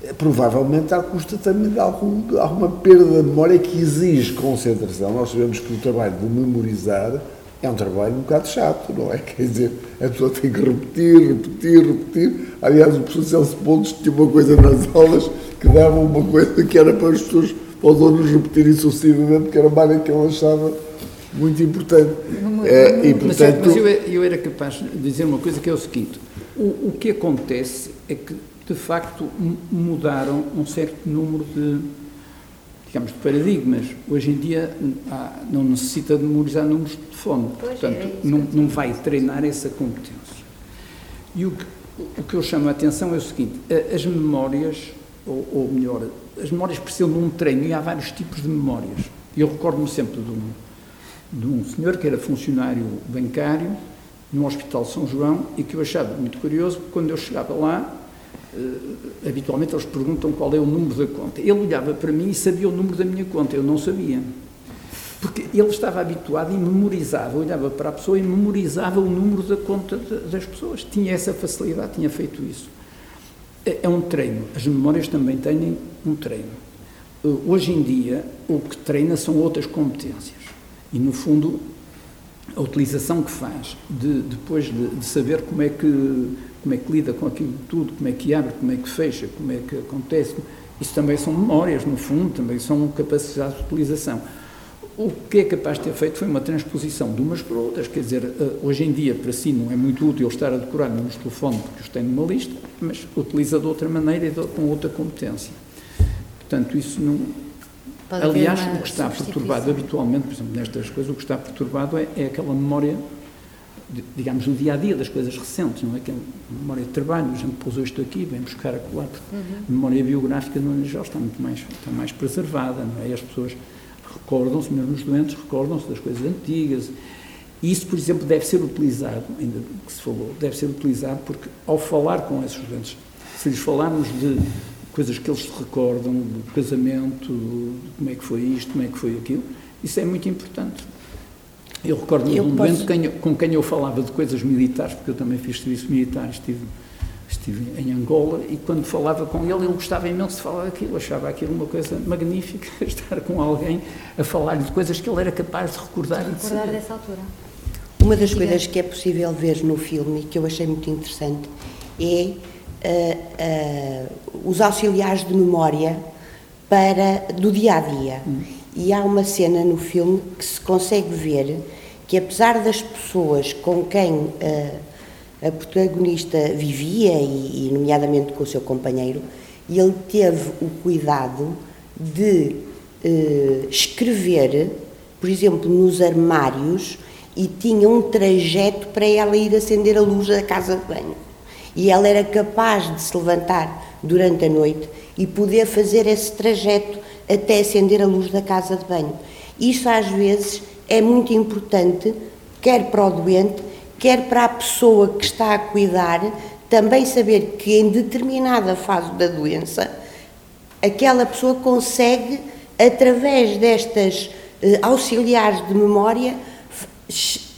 eh, provavelmente à custa também de, algum, de alguma perda de memória que exige concentração. Nós sabemos que o trabalho de memorizar é um trabalho um bocado chato, não é? Quer dizer, a pessoa tem que repetir, repetir, repetir. Aliás, o professor Celso Pontes tinha uma coisa nas aulas que dava uma coisa que era para as pessoas, para os alunos repetirem sucessivamente, que era área que ele achava muito importante.
É, e, portanto, mas, eu, eu, era capaz de dizer uma coisa que é o seguinte: o, o que acontece é que, de facto, mudaram um certo número de digamos, de paradigmas. Hoje em dia há, não necessita de memorizar números de telefone, pois portanto, é não, não vai treinar essa competência. E o que, o que eu chamo a atenção é o seguinte: as memórias, ou, ou melhor, as memórias precisam de um treino e há vários tipos de memórias. Eu recordo-me sempre de um, de um senhor que era funcionário bancário no Hospital São João e que eu achava muito curioso, porque quando eu chegava lá, uh, habitualmente eles perguntam qual é o número da conta. Ele olhava para mim e sabia o número da minha conta, eu não sabia. Porque ele estava habituado e memorizava, olhava para a pessoa e memorizava o número da conta de, das pessoas. Tinha essa facilidade, tinha feito isso. É, é um treino. As memórias também têm um treino. Uh, hoje em dia, o que treina são outras competências. E, no fundo, a utilização que faz de, depois de, de, saber como é que como é que lida com aquilo tudo, como é que abre, como é que fecha, como é que acontece. Isso também são memórias, no fundo, também são capacidades de utilização. O que é capaz de ter feito foi uma transposição de umas para outras, quer dizer, eh, hoje em dia para si não é muito útil estar a decorar números de telefone porque os tem numa lista, mas utiliza de outra maneira e com outra competência. Portanto, isso não. Pode Aliás, o que está perturbado habitualmente, por exemplo, nestas coisas, o que está perturbado é, é aquela memória, digamos, no dia a dia das coisas recentes, não é? Aquela memória de trabalho, a gente pôs isto aqui, vem buscar a colar. Uhum. A memória biográfica no geral está muito mais, está mais preservada, não é? E as pessoas recordam-se, mesmo os doentes, recordam-se das coisas antigas. E isso, por exemplo, deve ser utilizado, ainda que se falou, deve ser utilizado porque, ao falar com esses doentes, se lhes falarmos de coisas que eles se recordam, do casamento, de como é que foi isto, como é que foi aquilo, isso é muito importante. Eu recordo-me de um momento quem, com quem eu falava de coisas militares, porque eu também fiz serviço militar, estive, estive em Angola, e quando falava com ele, ele gostava imenso de falar daquilo, achava aquilo uma coisa magnífica, estar com alguém a falar de coisas que ele era capaz de recordar,
de recordar e dessa altura.
Uma das coisas que é possível ver no filme e que eu achei muito interessante é os auxiliares de memória para do dia a dia. Hum. E há uma cena no filme que se consegue ver que apesar das pessoas com quem uh, a protagonista vivia e, e, nomeadamente com o seu companheiro, ele teve o cuidado de escrever, por exemplo, nos armários e tinha um trajeto para ela ir acender a luz da casa de banho. E ela era capaz de se levantar durante a noite e poder fazer esse trajeto até acender a luz da casa de banho. Isso às vezes é muito importante, quer para o doente, quer para a pessoa que está a cuidar, também saber que em determinada fase da doença, aquela pessoa consegue, através destas eh, auxiliares de memória,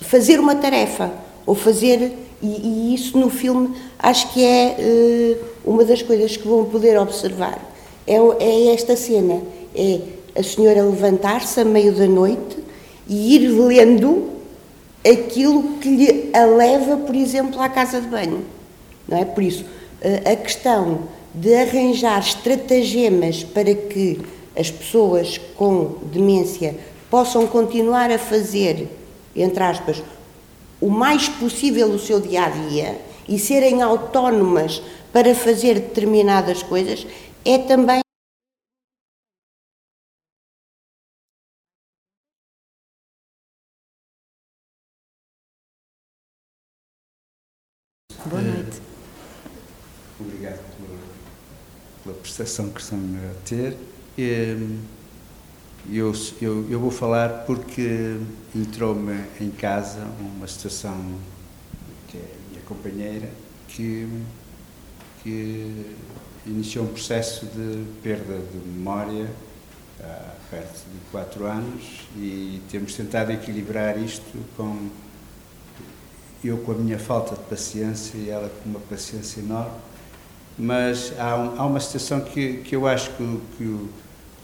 fazer uma tarefa ou fazer e, e, isso no filme acho que é uh, uma das coisas que vão poder observar. É, é esta cena, é a senhora levantar-se a meio da noite e ir lendo aquilo que lhe a leva, por exemplo, à casa de banho. Não é? Por isso, uh, a questão de arranjar estratagemas para que as pessoas com demência possam continuar a fazer, entre aspas, o mais possível o seu dia a dia e serem autónomas para fazer determinadas coisas é também
Boa noite.
Obrigado pela, pela prestação que estão a ter. Eu, eu, eu vou falar porque entrou-me em casa uma situação que é a minha companheira que, que iniciou um processo de perda de memória há perto de quatro anos e temos tentado equilibrar isto com eu com a minha falta de paciência e ela com uma paciência enorme, mas há, um, há uma situação que, que eu acho que, que o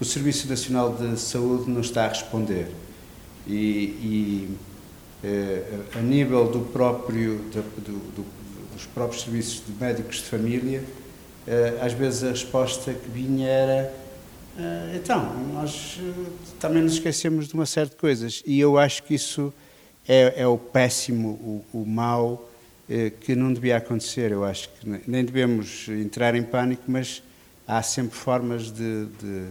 o Serviço Nacional de Saúde não está a responder. E, e a nível do próprio, do, do, dos próprios serviços de médicos de família, eh, às vezes a resposta que vinha era eh, então, nós também nos esquecemos de uma série de coisas. E eu acho que isso é, é o péssimo, o, o mau, que não devia acontecer. Eu acho que nem devemos entrar em pânico, mas há sempre formas de, de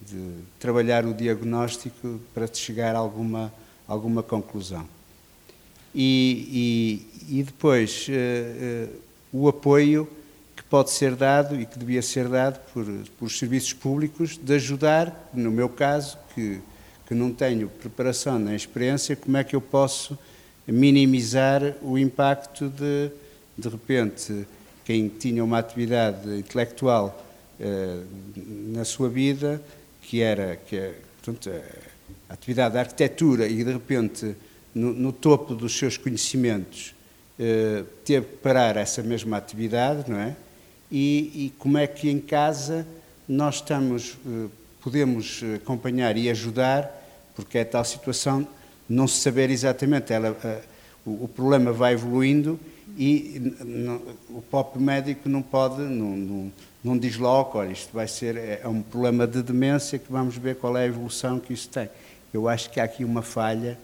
de trabalhar o diagnóstico para chegar a alguma, alguma conclusão. E, e, e depois, uh, uh, o apoio que pode ser dado e que devia ser dado por, por serviços públicos de ajudar, no meu caso, que, que não tenho preparação nem experiência, como é que eu posso minimizar o impacto de, de repente, quem tinha uma atividade intelectual uh, na sua vida que era que é, portanto, a atividade da arquitetura e de repente no, no topo dos seus conhecimentos eh, teve que parar essa mesma atividade, não é? E, e como é que em casa nós estamos, eh, podemos acompanhar e ajudar, porque é tal situação não se saber exatamente, ela, eh, o, o, problema vai evoluindo e o próprio médico não pode, não, não, não diz logo, olha, isto vai ser é, é um problema de demência que vamos ver qual é a evolução que isso tem. Eu acho que há aqui uma falha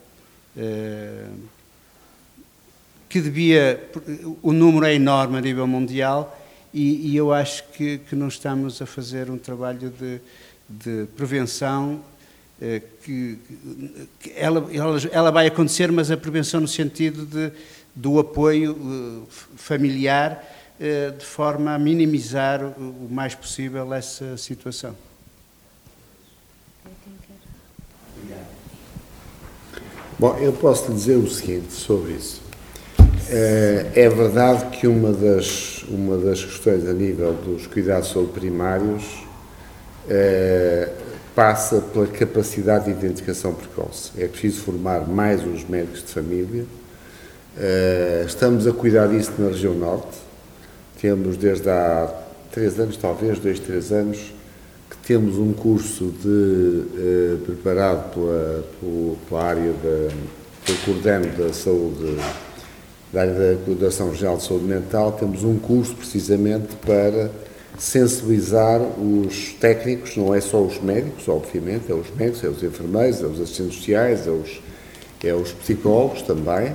que devia. O número é enorme a nível mundial e, e eu acho que, que não estamos a fazer um trabalho de, de prevenção eh, que, que ela, ela, ela, vai acontecer, mas a prevenção no sentido de, do apoio eh, familiar, eh, de forma a minimizar o mais possível essa situação.
Bom, eu posso lhe dizer o seguinte sobre isso. É verdade que uma das, uma das questões a nível dos cuidados saúde primários passa pela capacidade de identificação precoce. É preciso formar mais os médicos de família. Eh, estamos a cuidar disso na região norte. Temos desde há três anos, talvez, dois, três anos, temos um curso de, eh, preparado pela, pela área da, pelo coordeno da saúde, da área da Coordenação Regional de Saúde Mental, temos um curso precisamente para sensibilizar os técnicos, não é só os médicos, obviamente, é os médicos, é os enfermeiros, é os assistentes sociais, é os, é os psicólogos também,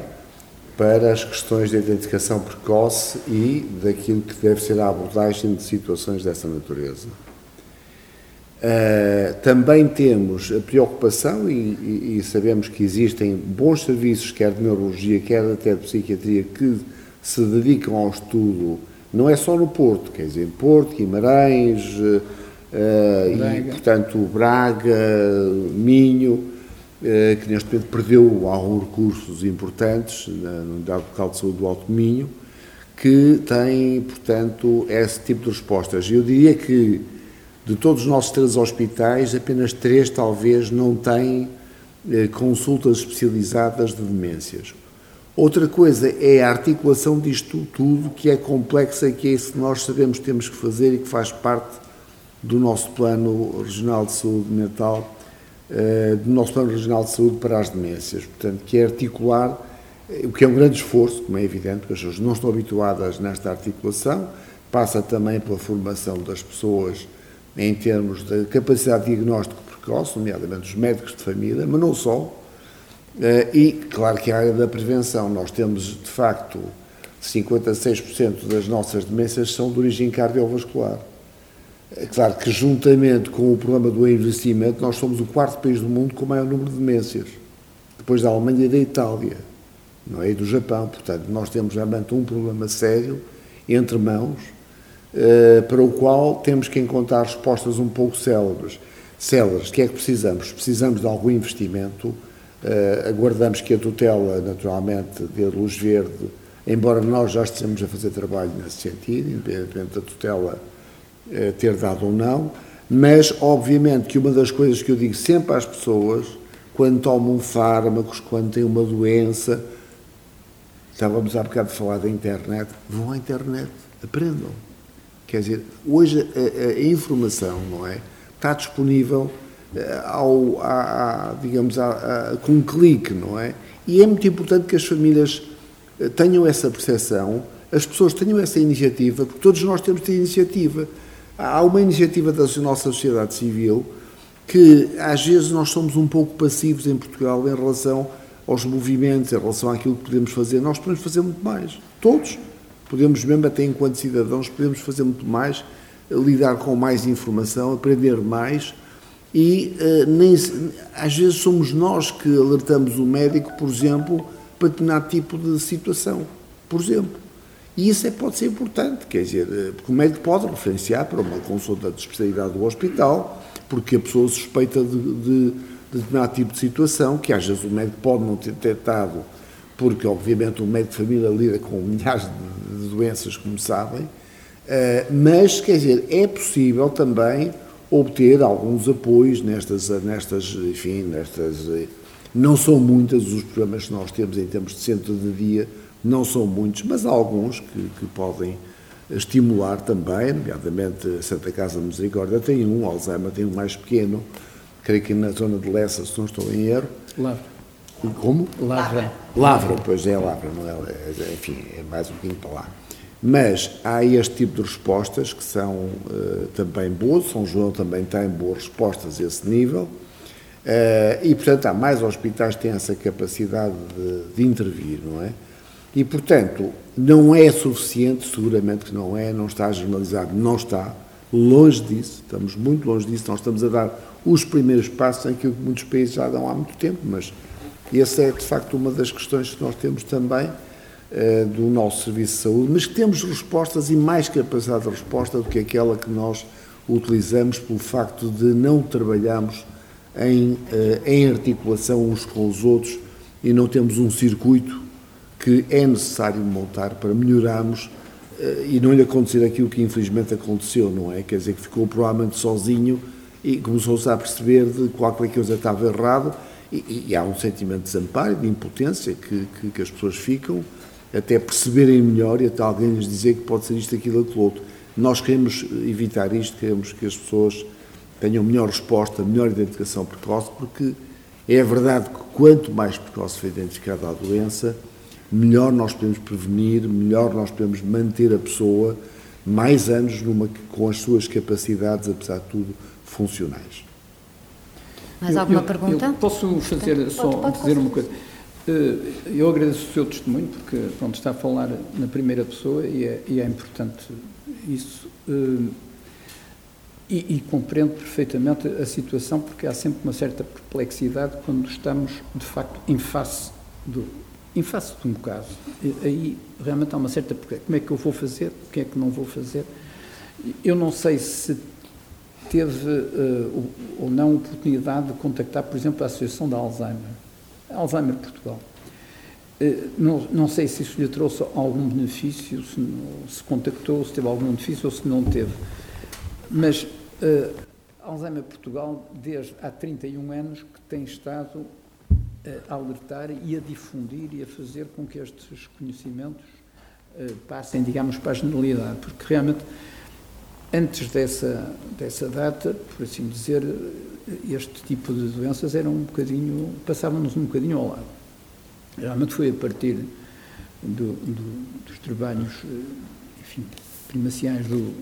para as questões de identificação precoce e daquilo que deve ser a abordagem de situações dessa natureza. Uh, também temos a preocupação, e, e, e, sabemos que existem bons serviços, quer de neurologia, quer até de psiquiatria, que se dedicam ao estudo não é só no Porto, quer dizer, Porto, Guimarães, uh, e, portanto, Braga, Minho, uh, que neste momento perdeu alguns recursos importantes na Unidade Local de Saúde do Alto Minho, que tem, portanto, esse tipo de respostas. Eu diria que de todos os nossos três hospitais, apenas três talvez não têm uh, consultas especializadas de demências. Outra coisa é a articulação disto tudo, que é complexa e que é isso que nós sabemos que temos que fazer e que faz parte do nosso plano regional de saúde mental, uh, do nosso plano regional de saúde para as demências. Portanto, que é articular, eh, o que é um grande esforço, como é evidente, porque as pessoas não estão habituadas nesta articulação, passa também pela formação das pessoas em termos de capacidade de diagnóstico precoce, nomeadamente os médicos de família, mas não só, eh, e, claro que a área da prevenção, nós temos, de facto, 56% das nossas demências são de origem cardiovascular. É claro que, juntamente com o problema do envelhecimento, nós somos o quarto país do mundo com o maior número de demências, depois da Alemanha e da Itália, não é? e do Japão. Portanto, nós temos realmente um problema sério entre mãos, para o qual temos que encontrar respostas um pouco célebres. Célebres, o que é que precisamos? Precisamos de algum investimento Uh, aguardamos que a tutela, naturalmente, dê luz verde, embora nós já estejamos a fazer trabalho nesse sentido, independente da tutela uh, ter dado ou não, mas, obviamente, que uma das coisas que eu digo sempre às pessoas, quando tomam fármacos, quando têm uma doença, estávamos há bocado de falar da internet, vão à internet, aprendam. Quer dizer, hoje a, a informação, não é? Está disponível eh, ao, a, a, digamos, com um clique, não é? E é muito importante que as famílias eh, tenham essa percepção, as pessoas tenham essa iniciativa, porque todos nós temos de ter iniciativa. Há uma iniciativa da nossa sociedade civil que às vezes nós somos um pouco passivos em Portugal em relação aos movimentos, em relação àquilo que podemos fazer. Nós podemos fazer muito mais. Todos podemos, mesmo até enquanto cidadãos, podemos fazer muito mais, lidar com mais informação, aprender mais e uh, nem, às vezes somos nós que alertamos o médico, por exemplo, para determinado tipo de situação, por exemplo. E isso é, pode ser importante, quer dizer, eh, porque o médico pode referenciar para uma consulta de especialidade do hospital, porque a pessoa suspeita de, de, de determinado tipo de situação, que às vezes o médico pode não ter detectado, porque obviamente o médico de família lida com milhares de, doenças, como sabem, uh, mas, quer dizer, é possível também obter alguns apoios nestas, nestas, enfim, nestas, eh, não são muitas os programas que nós temos em termos de centro de dia, não são muitos, mas há alguns que, que podem estimular também, nomeadamente a Santa Casa de Misericórdia tem um, Alzheimer tem um mais pequeno, creio que na zona de Lessa, se não estou em erro.
Lavra.
Como?
Lavra.
Lavra, pois é, Lavra, não é, é, enfim, é mais um bocadinho para lá. Mas há este tipo de respostas que são uh, também boas, São João também tem boas respostas a esse nível, uh, e portanto há mais hospitais que têm essa capacidade de, de intervir, não é? E, portanto, não é suficiente, seguramente que não é, não está generalizado, não está, longe disso, estamos muito longe disso, nós estamos a dar os primeiros passos em que muitos países já dão há muito tempo, mas essa é, de facto, uma das questões que nós temos também eh, do nosso Serviço de Saúde, mas que temos respostas e mais capacidade de resposta do que aquela que nós utilizamos pelo facto de não trabalharmos em, eh, em articulação uns com os outros e não temos um circuito que é necessário montar para melhorarmos eh, e não lhe acontecer aquilo que infelizmente aconteceu, não é? Quer dizer, que ficou provavelmente sozinho e começou-se a perceber de qualquer coisa estava errado e, e, há um sentimento de desamparo de impotência que, que, que, as pessoas ficam até perceberem melhor e até alguém lhes dizer que pode ser isto, aquilo, aquilo outro. Nós queremos evitar isto, queremos que as pessoas tenham melhor resposta, melhor identificação precoce, porque é verdade que quanto mais precoce for identificada a doença, melhor nós podemos prevenir, melhor nós podemos manter a pessoa mais anos numa, com as suas capacidades, apesar de tudo, funcionais.
Mais alguma eu, pergunta?
Eu posso fazer só pode, dizer uma coisa. Eh, eu agradeço o seu testemunho, porque pronto, está a falar na primeira pessoa e é, e é importante isso. Eh, e, e, compreendo perfeitamente a situação, porque há sempre uma certa perplexidade quando estamos, de facto, em face, do, em face de um caso. E, aí realmente há uma certa. Como é que eu vou fazer? O que é que não vou fazer? Eu não sei se teve uh, ou não oportunidade de contactar, por exemplo, a Associação da Alzheimer, Alzheimer Portugal. Uh, não, não sei se isso lhe trouxe algum benefício, se, se contactou, se teve algum benefício ou se não teve. Mas uh, Alzheimer Portugal, desde há 31 anos, que tem estado a alertar e a difundir e a fazer com que estes conhecimentos passem, digamos, para a generalidade, porque realmente Antes dessa, dessa data, por assim dizer, este tipo de doenças eram um bocadinho, passavam-nos um bocadinho ao lado. Realmente foi a partir do, do, dos trabalhos, enfim, primaciais do,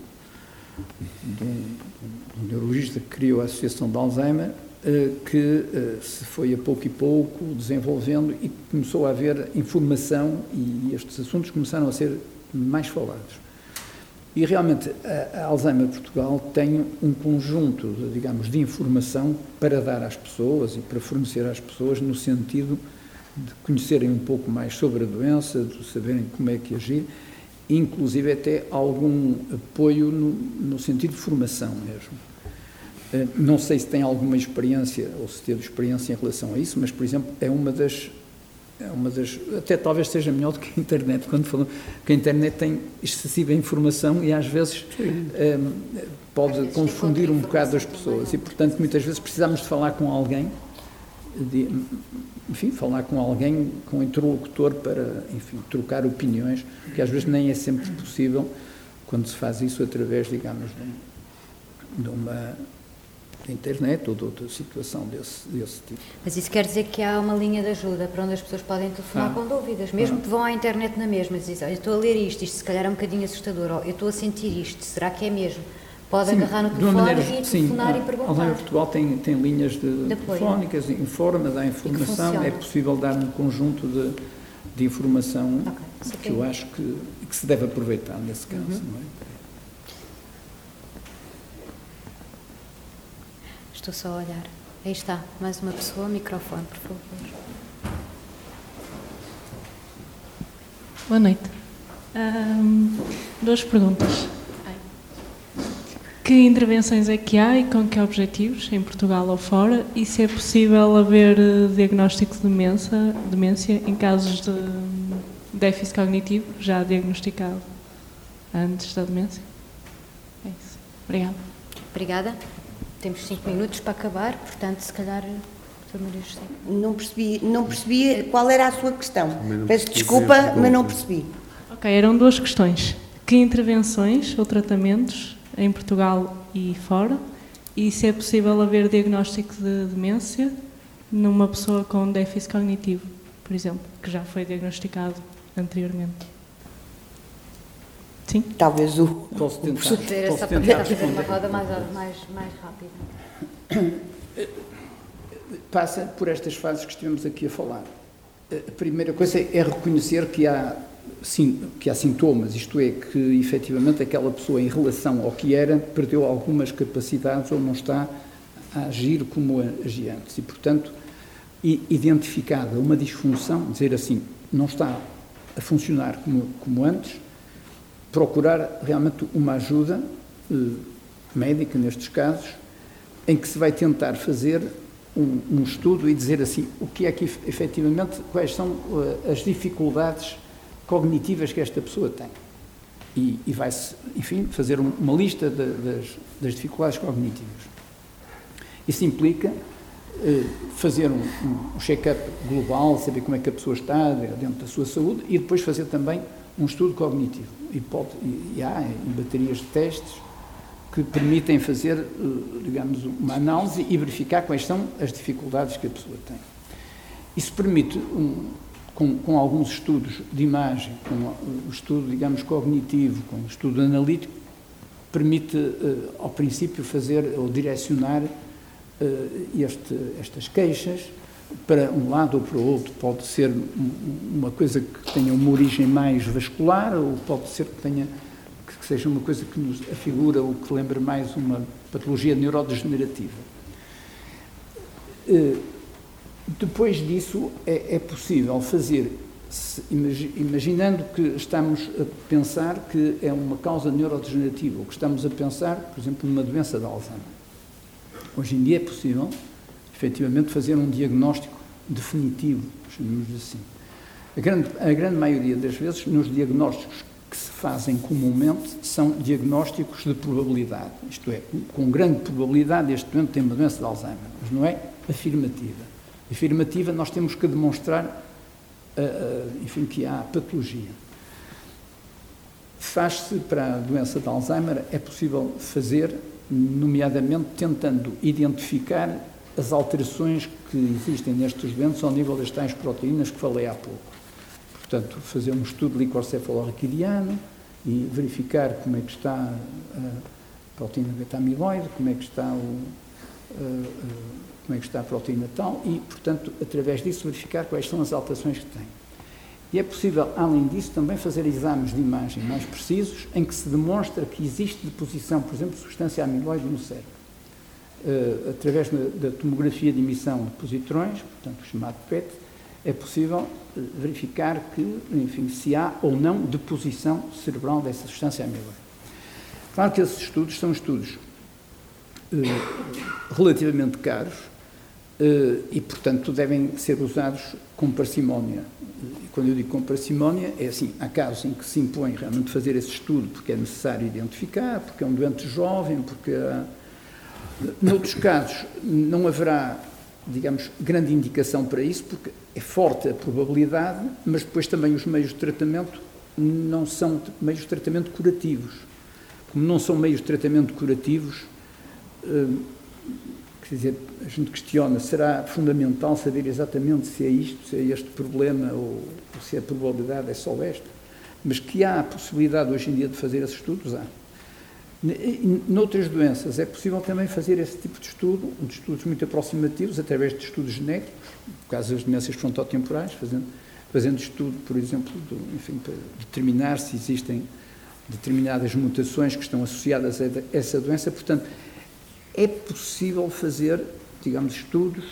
neurologista que criou a Associação de Alzheimer, eh, que eh, se foi a pouco e pouco desenvolvendo e começou a haver informação e estes assuntos começaram a ser mais falados. E realmente a, Alzheimer Portugal tem um conjunto, de, digamos, de informação para dar às pessoas e para fornecer às pessoas no sentido de conhecerem um pouco mais sobre a doença, de saberem como é que agir, inclusive até algum apoio no, no sentido de formação mesmo. Eh, não sei se tem alguma experiência ou se teve experiência em relação a isso, mas, por exemplo, é uma das é uma das, até talvez seja melhor do que a internet, quando falamos que a internet tem excessiva informação e às vezes um, pode confundir um bocado as pessoas e, portanto, muitas vezes precisamos de falar com alguém, de, enfim, falar com alguém, com um interlocutor para, enfim, trocar opiniões, que às vezes nem é sempre possível quando se faz isso através, digamos, de, de uma da internet ou de outra situação desse, desse tipo.
Mas isso quer dizer que há uma linha de ajuda para onde as pessoas podem telefonar ah. com dúvidas, mesmo ah. que vão à internet na mesma e dizem, olha, estou a ler isto, isto se calhar é um bocadinho assustador, ou eu estou a sentir isto, será que é mesmo? Pode sim, agarrar no telefone maneira, e telefonar sim, e perguntar. Além
Portugal tem, tem linhas de, de telefónicas, informa, dá informação, é possível dar um conjunto de, de informação okay. que eu acho que, que se deve aproveitar nesse caso. Uhum. Não é?
Estou só a olhar. Aí está, mais uma pessoa, microfone, por favor.
Boa noite. Um, duas perguntas. Que intervenções é que há e com que objetivos, em Portugal ou fora? E se é possível haver eh, diagnóstico de demência, demência em casos de déficit cognitivo já diagnosticado antes da demência? É isso. Obrigada.
Obrigada. Temos cinco minutos para acabar, portanto, se calhar.
Não percebi, não percebi qual era a sua questão. Peço desculpa, mas não percebi.
Ok, eram duas questões. Que intervenções ou tratamentos em Portugal e fora? E se é possível haver diagnóstico de demência numa pessoa com déficit cognitivo, por exemplo, que já foi diagnosticado anteriormente? Sim.
Talvez o.
Posso tentar. Posso ter essa tentar fazer uma roda mais, mais, mais rápida.
Passa por estas fases que estivemos aqui a falar. A primeira coisa é reconhecer que há, sim, que há sintomas, isto é, que efetivamente aquela pessoa, em relação ao que era, perdeu algumas capacidades ou não está a agir como agia antes. E, portanto, identificada uma disfunção, dizer assim, não está a funcionar como, como antes, procurar realmente uma ajuda eh, médica, nestes casos, em que se vai tentar fazer um, um, estudo e dizer assim o que é que efetivamente, quais são uh, as dificuldades cognitivas que esta pessoa tem. E, e vai-se, enfim, fazer um, uma lista de, das, das, dificuldades cognitivas. Isso implica uh, fazer um, um check-up global, saber como é que a pessoa está dentro da sua saúde e depois fazer também um estudo cognitivo. E, pode, e, há em baterias de testes que permitem fazer, eh, digamos, uma análise e verificar quais são as dificuldades que a pessoa tem. Isso permite, um, com, com, alguns estudos de imagem, com o estudo, digamos, cognitivo, com o estudo analítico, permite, uh, ao princípio, fazer ou direcionar este, estas queixas para um lado ou para o outro. Pode ser uma coisa que tenha uma origem mais vascular ou pode ser que tenha que seja uma coisa que nos afigura ou que lembre mais uma patologia neurodegenerativa. Eh, depois disso, é, é possível fazer, imaginando que estamos a pensar que é uma causa neurodegenerativa, ou que estamos a pensar, por exemplo, numa doença de Alzheimer. Hoje em dia é possível, efetivamente, fazer um diagnóstico definitivo, chamemos assim. A grande, a grande maioria das vezes, nos diagnósticos que se fazem comumente são diagnósticos de probabilidade, isto é, com grande probabilidade este doente tem uma doença de Alzheimer, mas não é afirmativa. Afirmativa nós temos que demonstrar, uh, uh, enfim, que há patologia. Faz-se para a doença de Alzheimer, é possível fazer, nomeadamente tentando identificar as alterações que existem nestes doentes ao nível das tais proteínas que falei há pouco. Portanto, fazer um estudo licocefalorraquidiano e verificar como é que está a proteína beta-amiloide, como é que está o, como é que está a proteína tal e, portanto, através disso verificar quais são as alterações que tem. E é possível, além disso, também fazer exames de imagem mais precisos em que se demonstra que existe deposição, por exemplo, de substância amiloide no cérebro. Uh, através da, tomografia de emissão de positrões, portanto, o chamado PET, é possível eh, verificar que, enfim, se há ou não deposição cerebral dessa substância amiloide. Claro que esses estudos são estudos eh, relativamente caros e, portanto, devem ser usados com parcimónia. E quando eu digo com parcimónia, é assim, há casos em que se impõe realmente fazer esse estudo porque é necessário identificar, porque é um doente jovem, porque há... Noutros casos não haverá digamos, grande indicação para isso, porque é forte a probabilidade, mas depois também os meios de tratamento não são meios de tratamento curativos. Como não são meios de tratamento curativos, hum, quer dizer, a gente questiona, será fundamental saber exatamente se é isto, se é este problema, ou, ou se a probabilidade é só esta? Mas que há a possibilidade hoje em dia de fazer esses estudos, há. Noutras doenças é possível também fazer esse tipo de estudo, de estudos muito aproximativos, através de estudos genéticos, no caso das demências frontotemporais, fazendo, fazendo estudo, por exemplo, do, enfim, para determinar se existem determinadas mutações que estão associadas a essa doença. Portanto, é possível fazer, digamos, estudos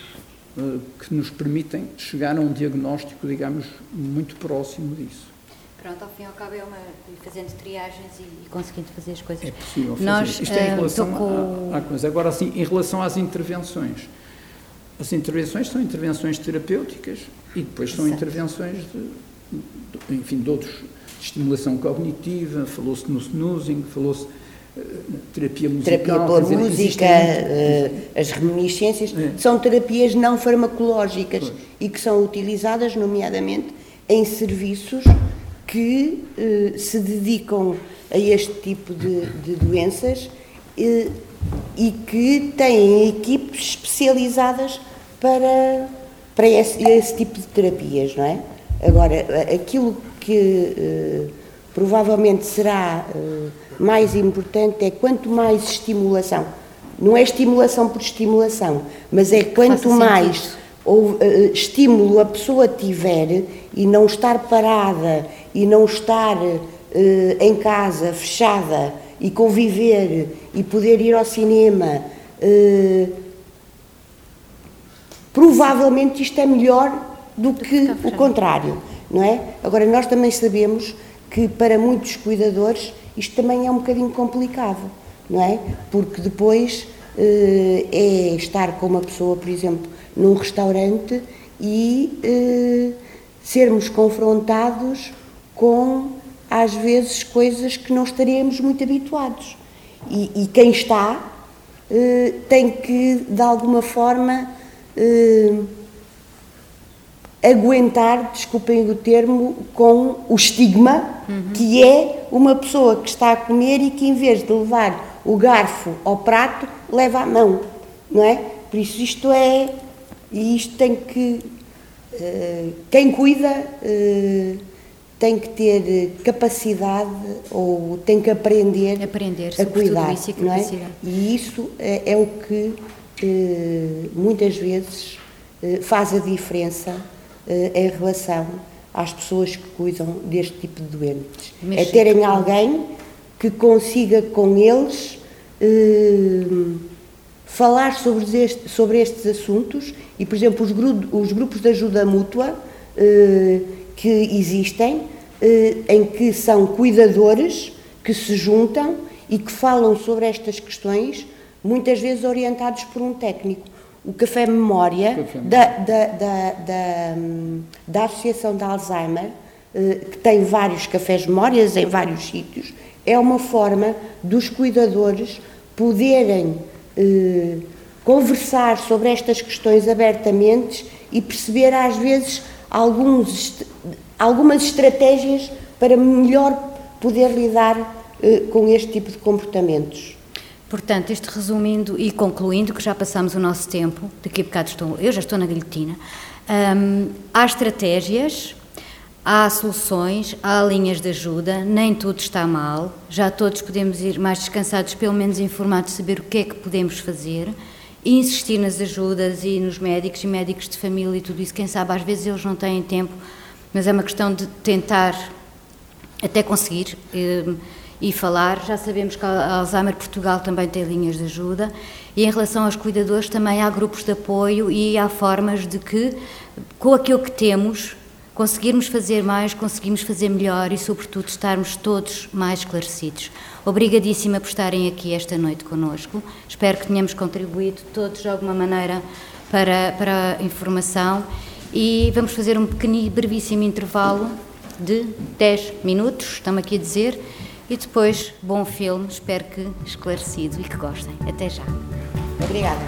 uh, que nos permitem chegar a um diagnóstico, digamos, muito próximo disso
pronto, ao fim e ao cabo é uma fazendo triagens e, e conseguindo fazer as coisas.
É possível fazer. Nós, Isto é em relação uh, à, à, coisa. Agora, assim, em relação às intervenções. As intervenções são intervenções terapêuticas e depois são Exato. intervenções de, de, enfim, de outros, de estimulação cognitiva, falou-se no snoozing, falou-se eh, terapia musical.
Terapia pela dizer, música, existem... uh, as reminiscências, é. são terapias não farmacológicas pois. e que são utilizadas, nomeadamente, em serviços que eh, se dedicam a este tipo de, de doenças eh, e que têm equipes especializadas para, para esse, esse, tipo de terapias, não é? Agora, aquilo que eh, provavelmente será eh, mais importante é quanto mais estimulação, não é estimulação por estimulação, mas é quanto mais ou uh, estímulo a pessoa tiver e não estar parada e não estar uh, em casa fechada e conviver e poder ir ao cinema, uh, provavelmente isto é melhor do que o contrário, não é? Agora nós também sabemos que para muitos cuidadores isto também é um bocadinho complicado, não é? Porque depois é estar com uma pessoa, por exemplo, num restaurante e eh, sermos confrontados com, às vezes, coisas que não estaríamos muito habituados. E, e quem está eh, tem que, de alguma forma, eh, aguentar, desculpem o termo, com o estigma uhum. que é uma pessoa que está a comer e que, em vez de levar o garfo ao prato, leva a mão, não é? Por isso, isto é e isto tem que. Uh, quem cuida uh, tem que ter capacidade ou tem que aprender,
aprender
a cuidar.
Isso
e, não é? e isso é, é o que uh, muitas vezes faz a diferença em relação às pessoas que cuidam deste tipo de doentes. é terem alguém que consiga com eles falar sobre, este, sobre estes assuntos e, por exemplo, os, gru os grupos de ajuda mútua eh, que existem, eh, em que são cuidadores que se juntam e que falam sobre estas questões, muitas vezes orientados por um técnico. O Café Memória, Café. Da, da, da, da, da Associação de Alzheimer, eh, que tem vários cafés memórias em vários sítios, é uma forma dos cuidadores poderem eh, conversar sobre estas questões abertamente e perceber às vezes alguns, algumas estratégias para melhor poder lidar eh, com este tipo de comportamentos.
Portanto, isto resumindo e concluindo, que já passamos o nosso tempo, daqui a bocado estou, eu já estou na guilhotina, hum, há estratégias, há soluções, há linhas de ajuda, nem tudo está mal, já todos podemos ir mais descansados, pelo menos informados, saber o que é que podemos fazer e insistir nas ajudas e nos médicos e médicos de família e tudo isso. Quem sabe, às vezes eles não têm tempo, mas é uma questão de tentar até conseguir e, eh, e falar. Já sabemos que a Alzheimer Portugal também tem linhas de ajuda e em relação aos cuidadores também há grupos de apoio e há formas de que, com aquilo que temos, conseguirmos fazer mais, conseguimos fazer melhor e, sobretudo, estarmos todos mais esclarecidos. Obrigadíssima por estarem aqui esta noite conosco. Espero que tenhamos contribuído todos de alguma maneira para, para a informação e vamos fazer um pequenino, brevíssimo intervalo de 10 minutos, estamos aqui a dizer, e depois, bom filme, espero que esclarecido e que gostem. Até já.
Obrigada.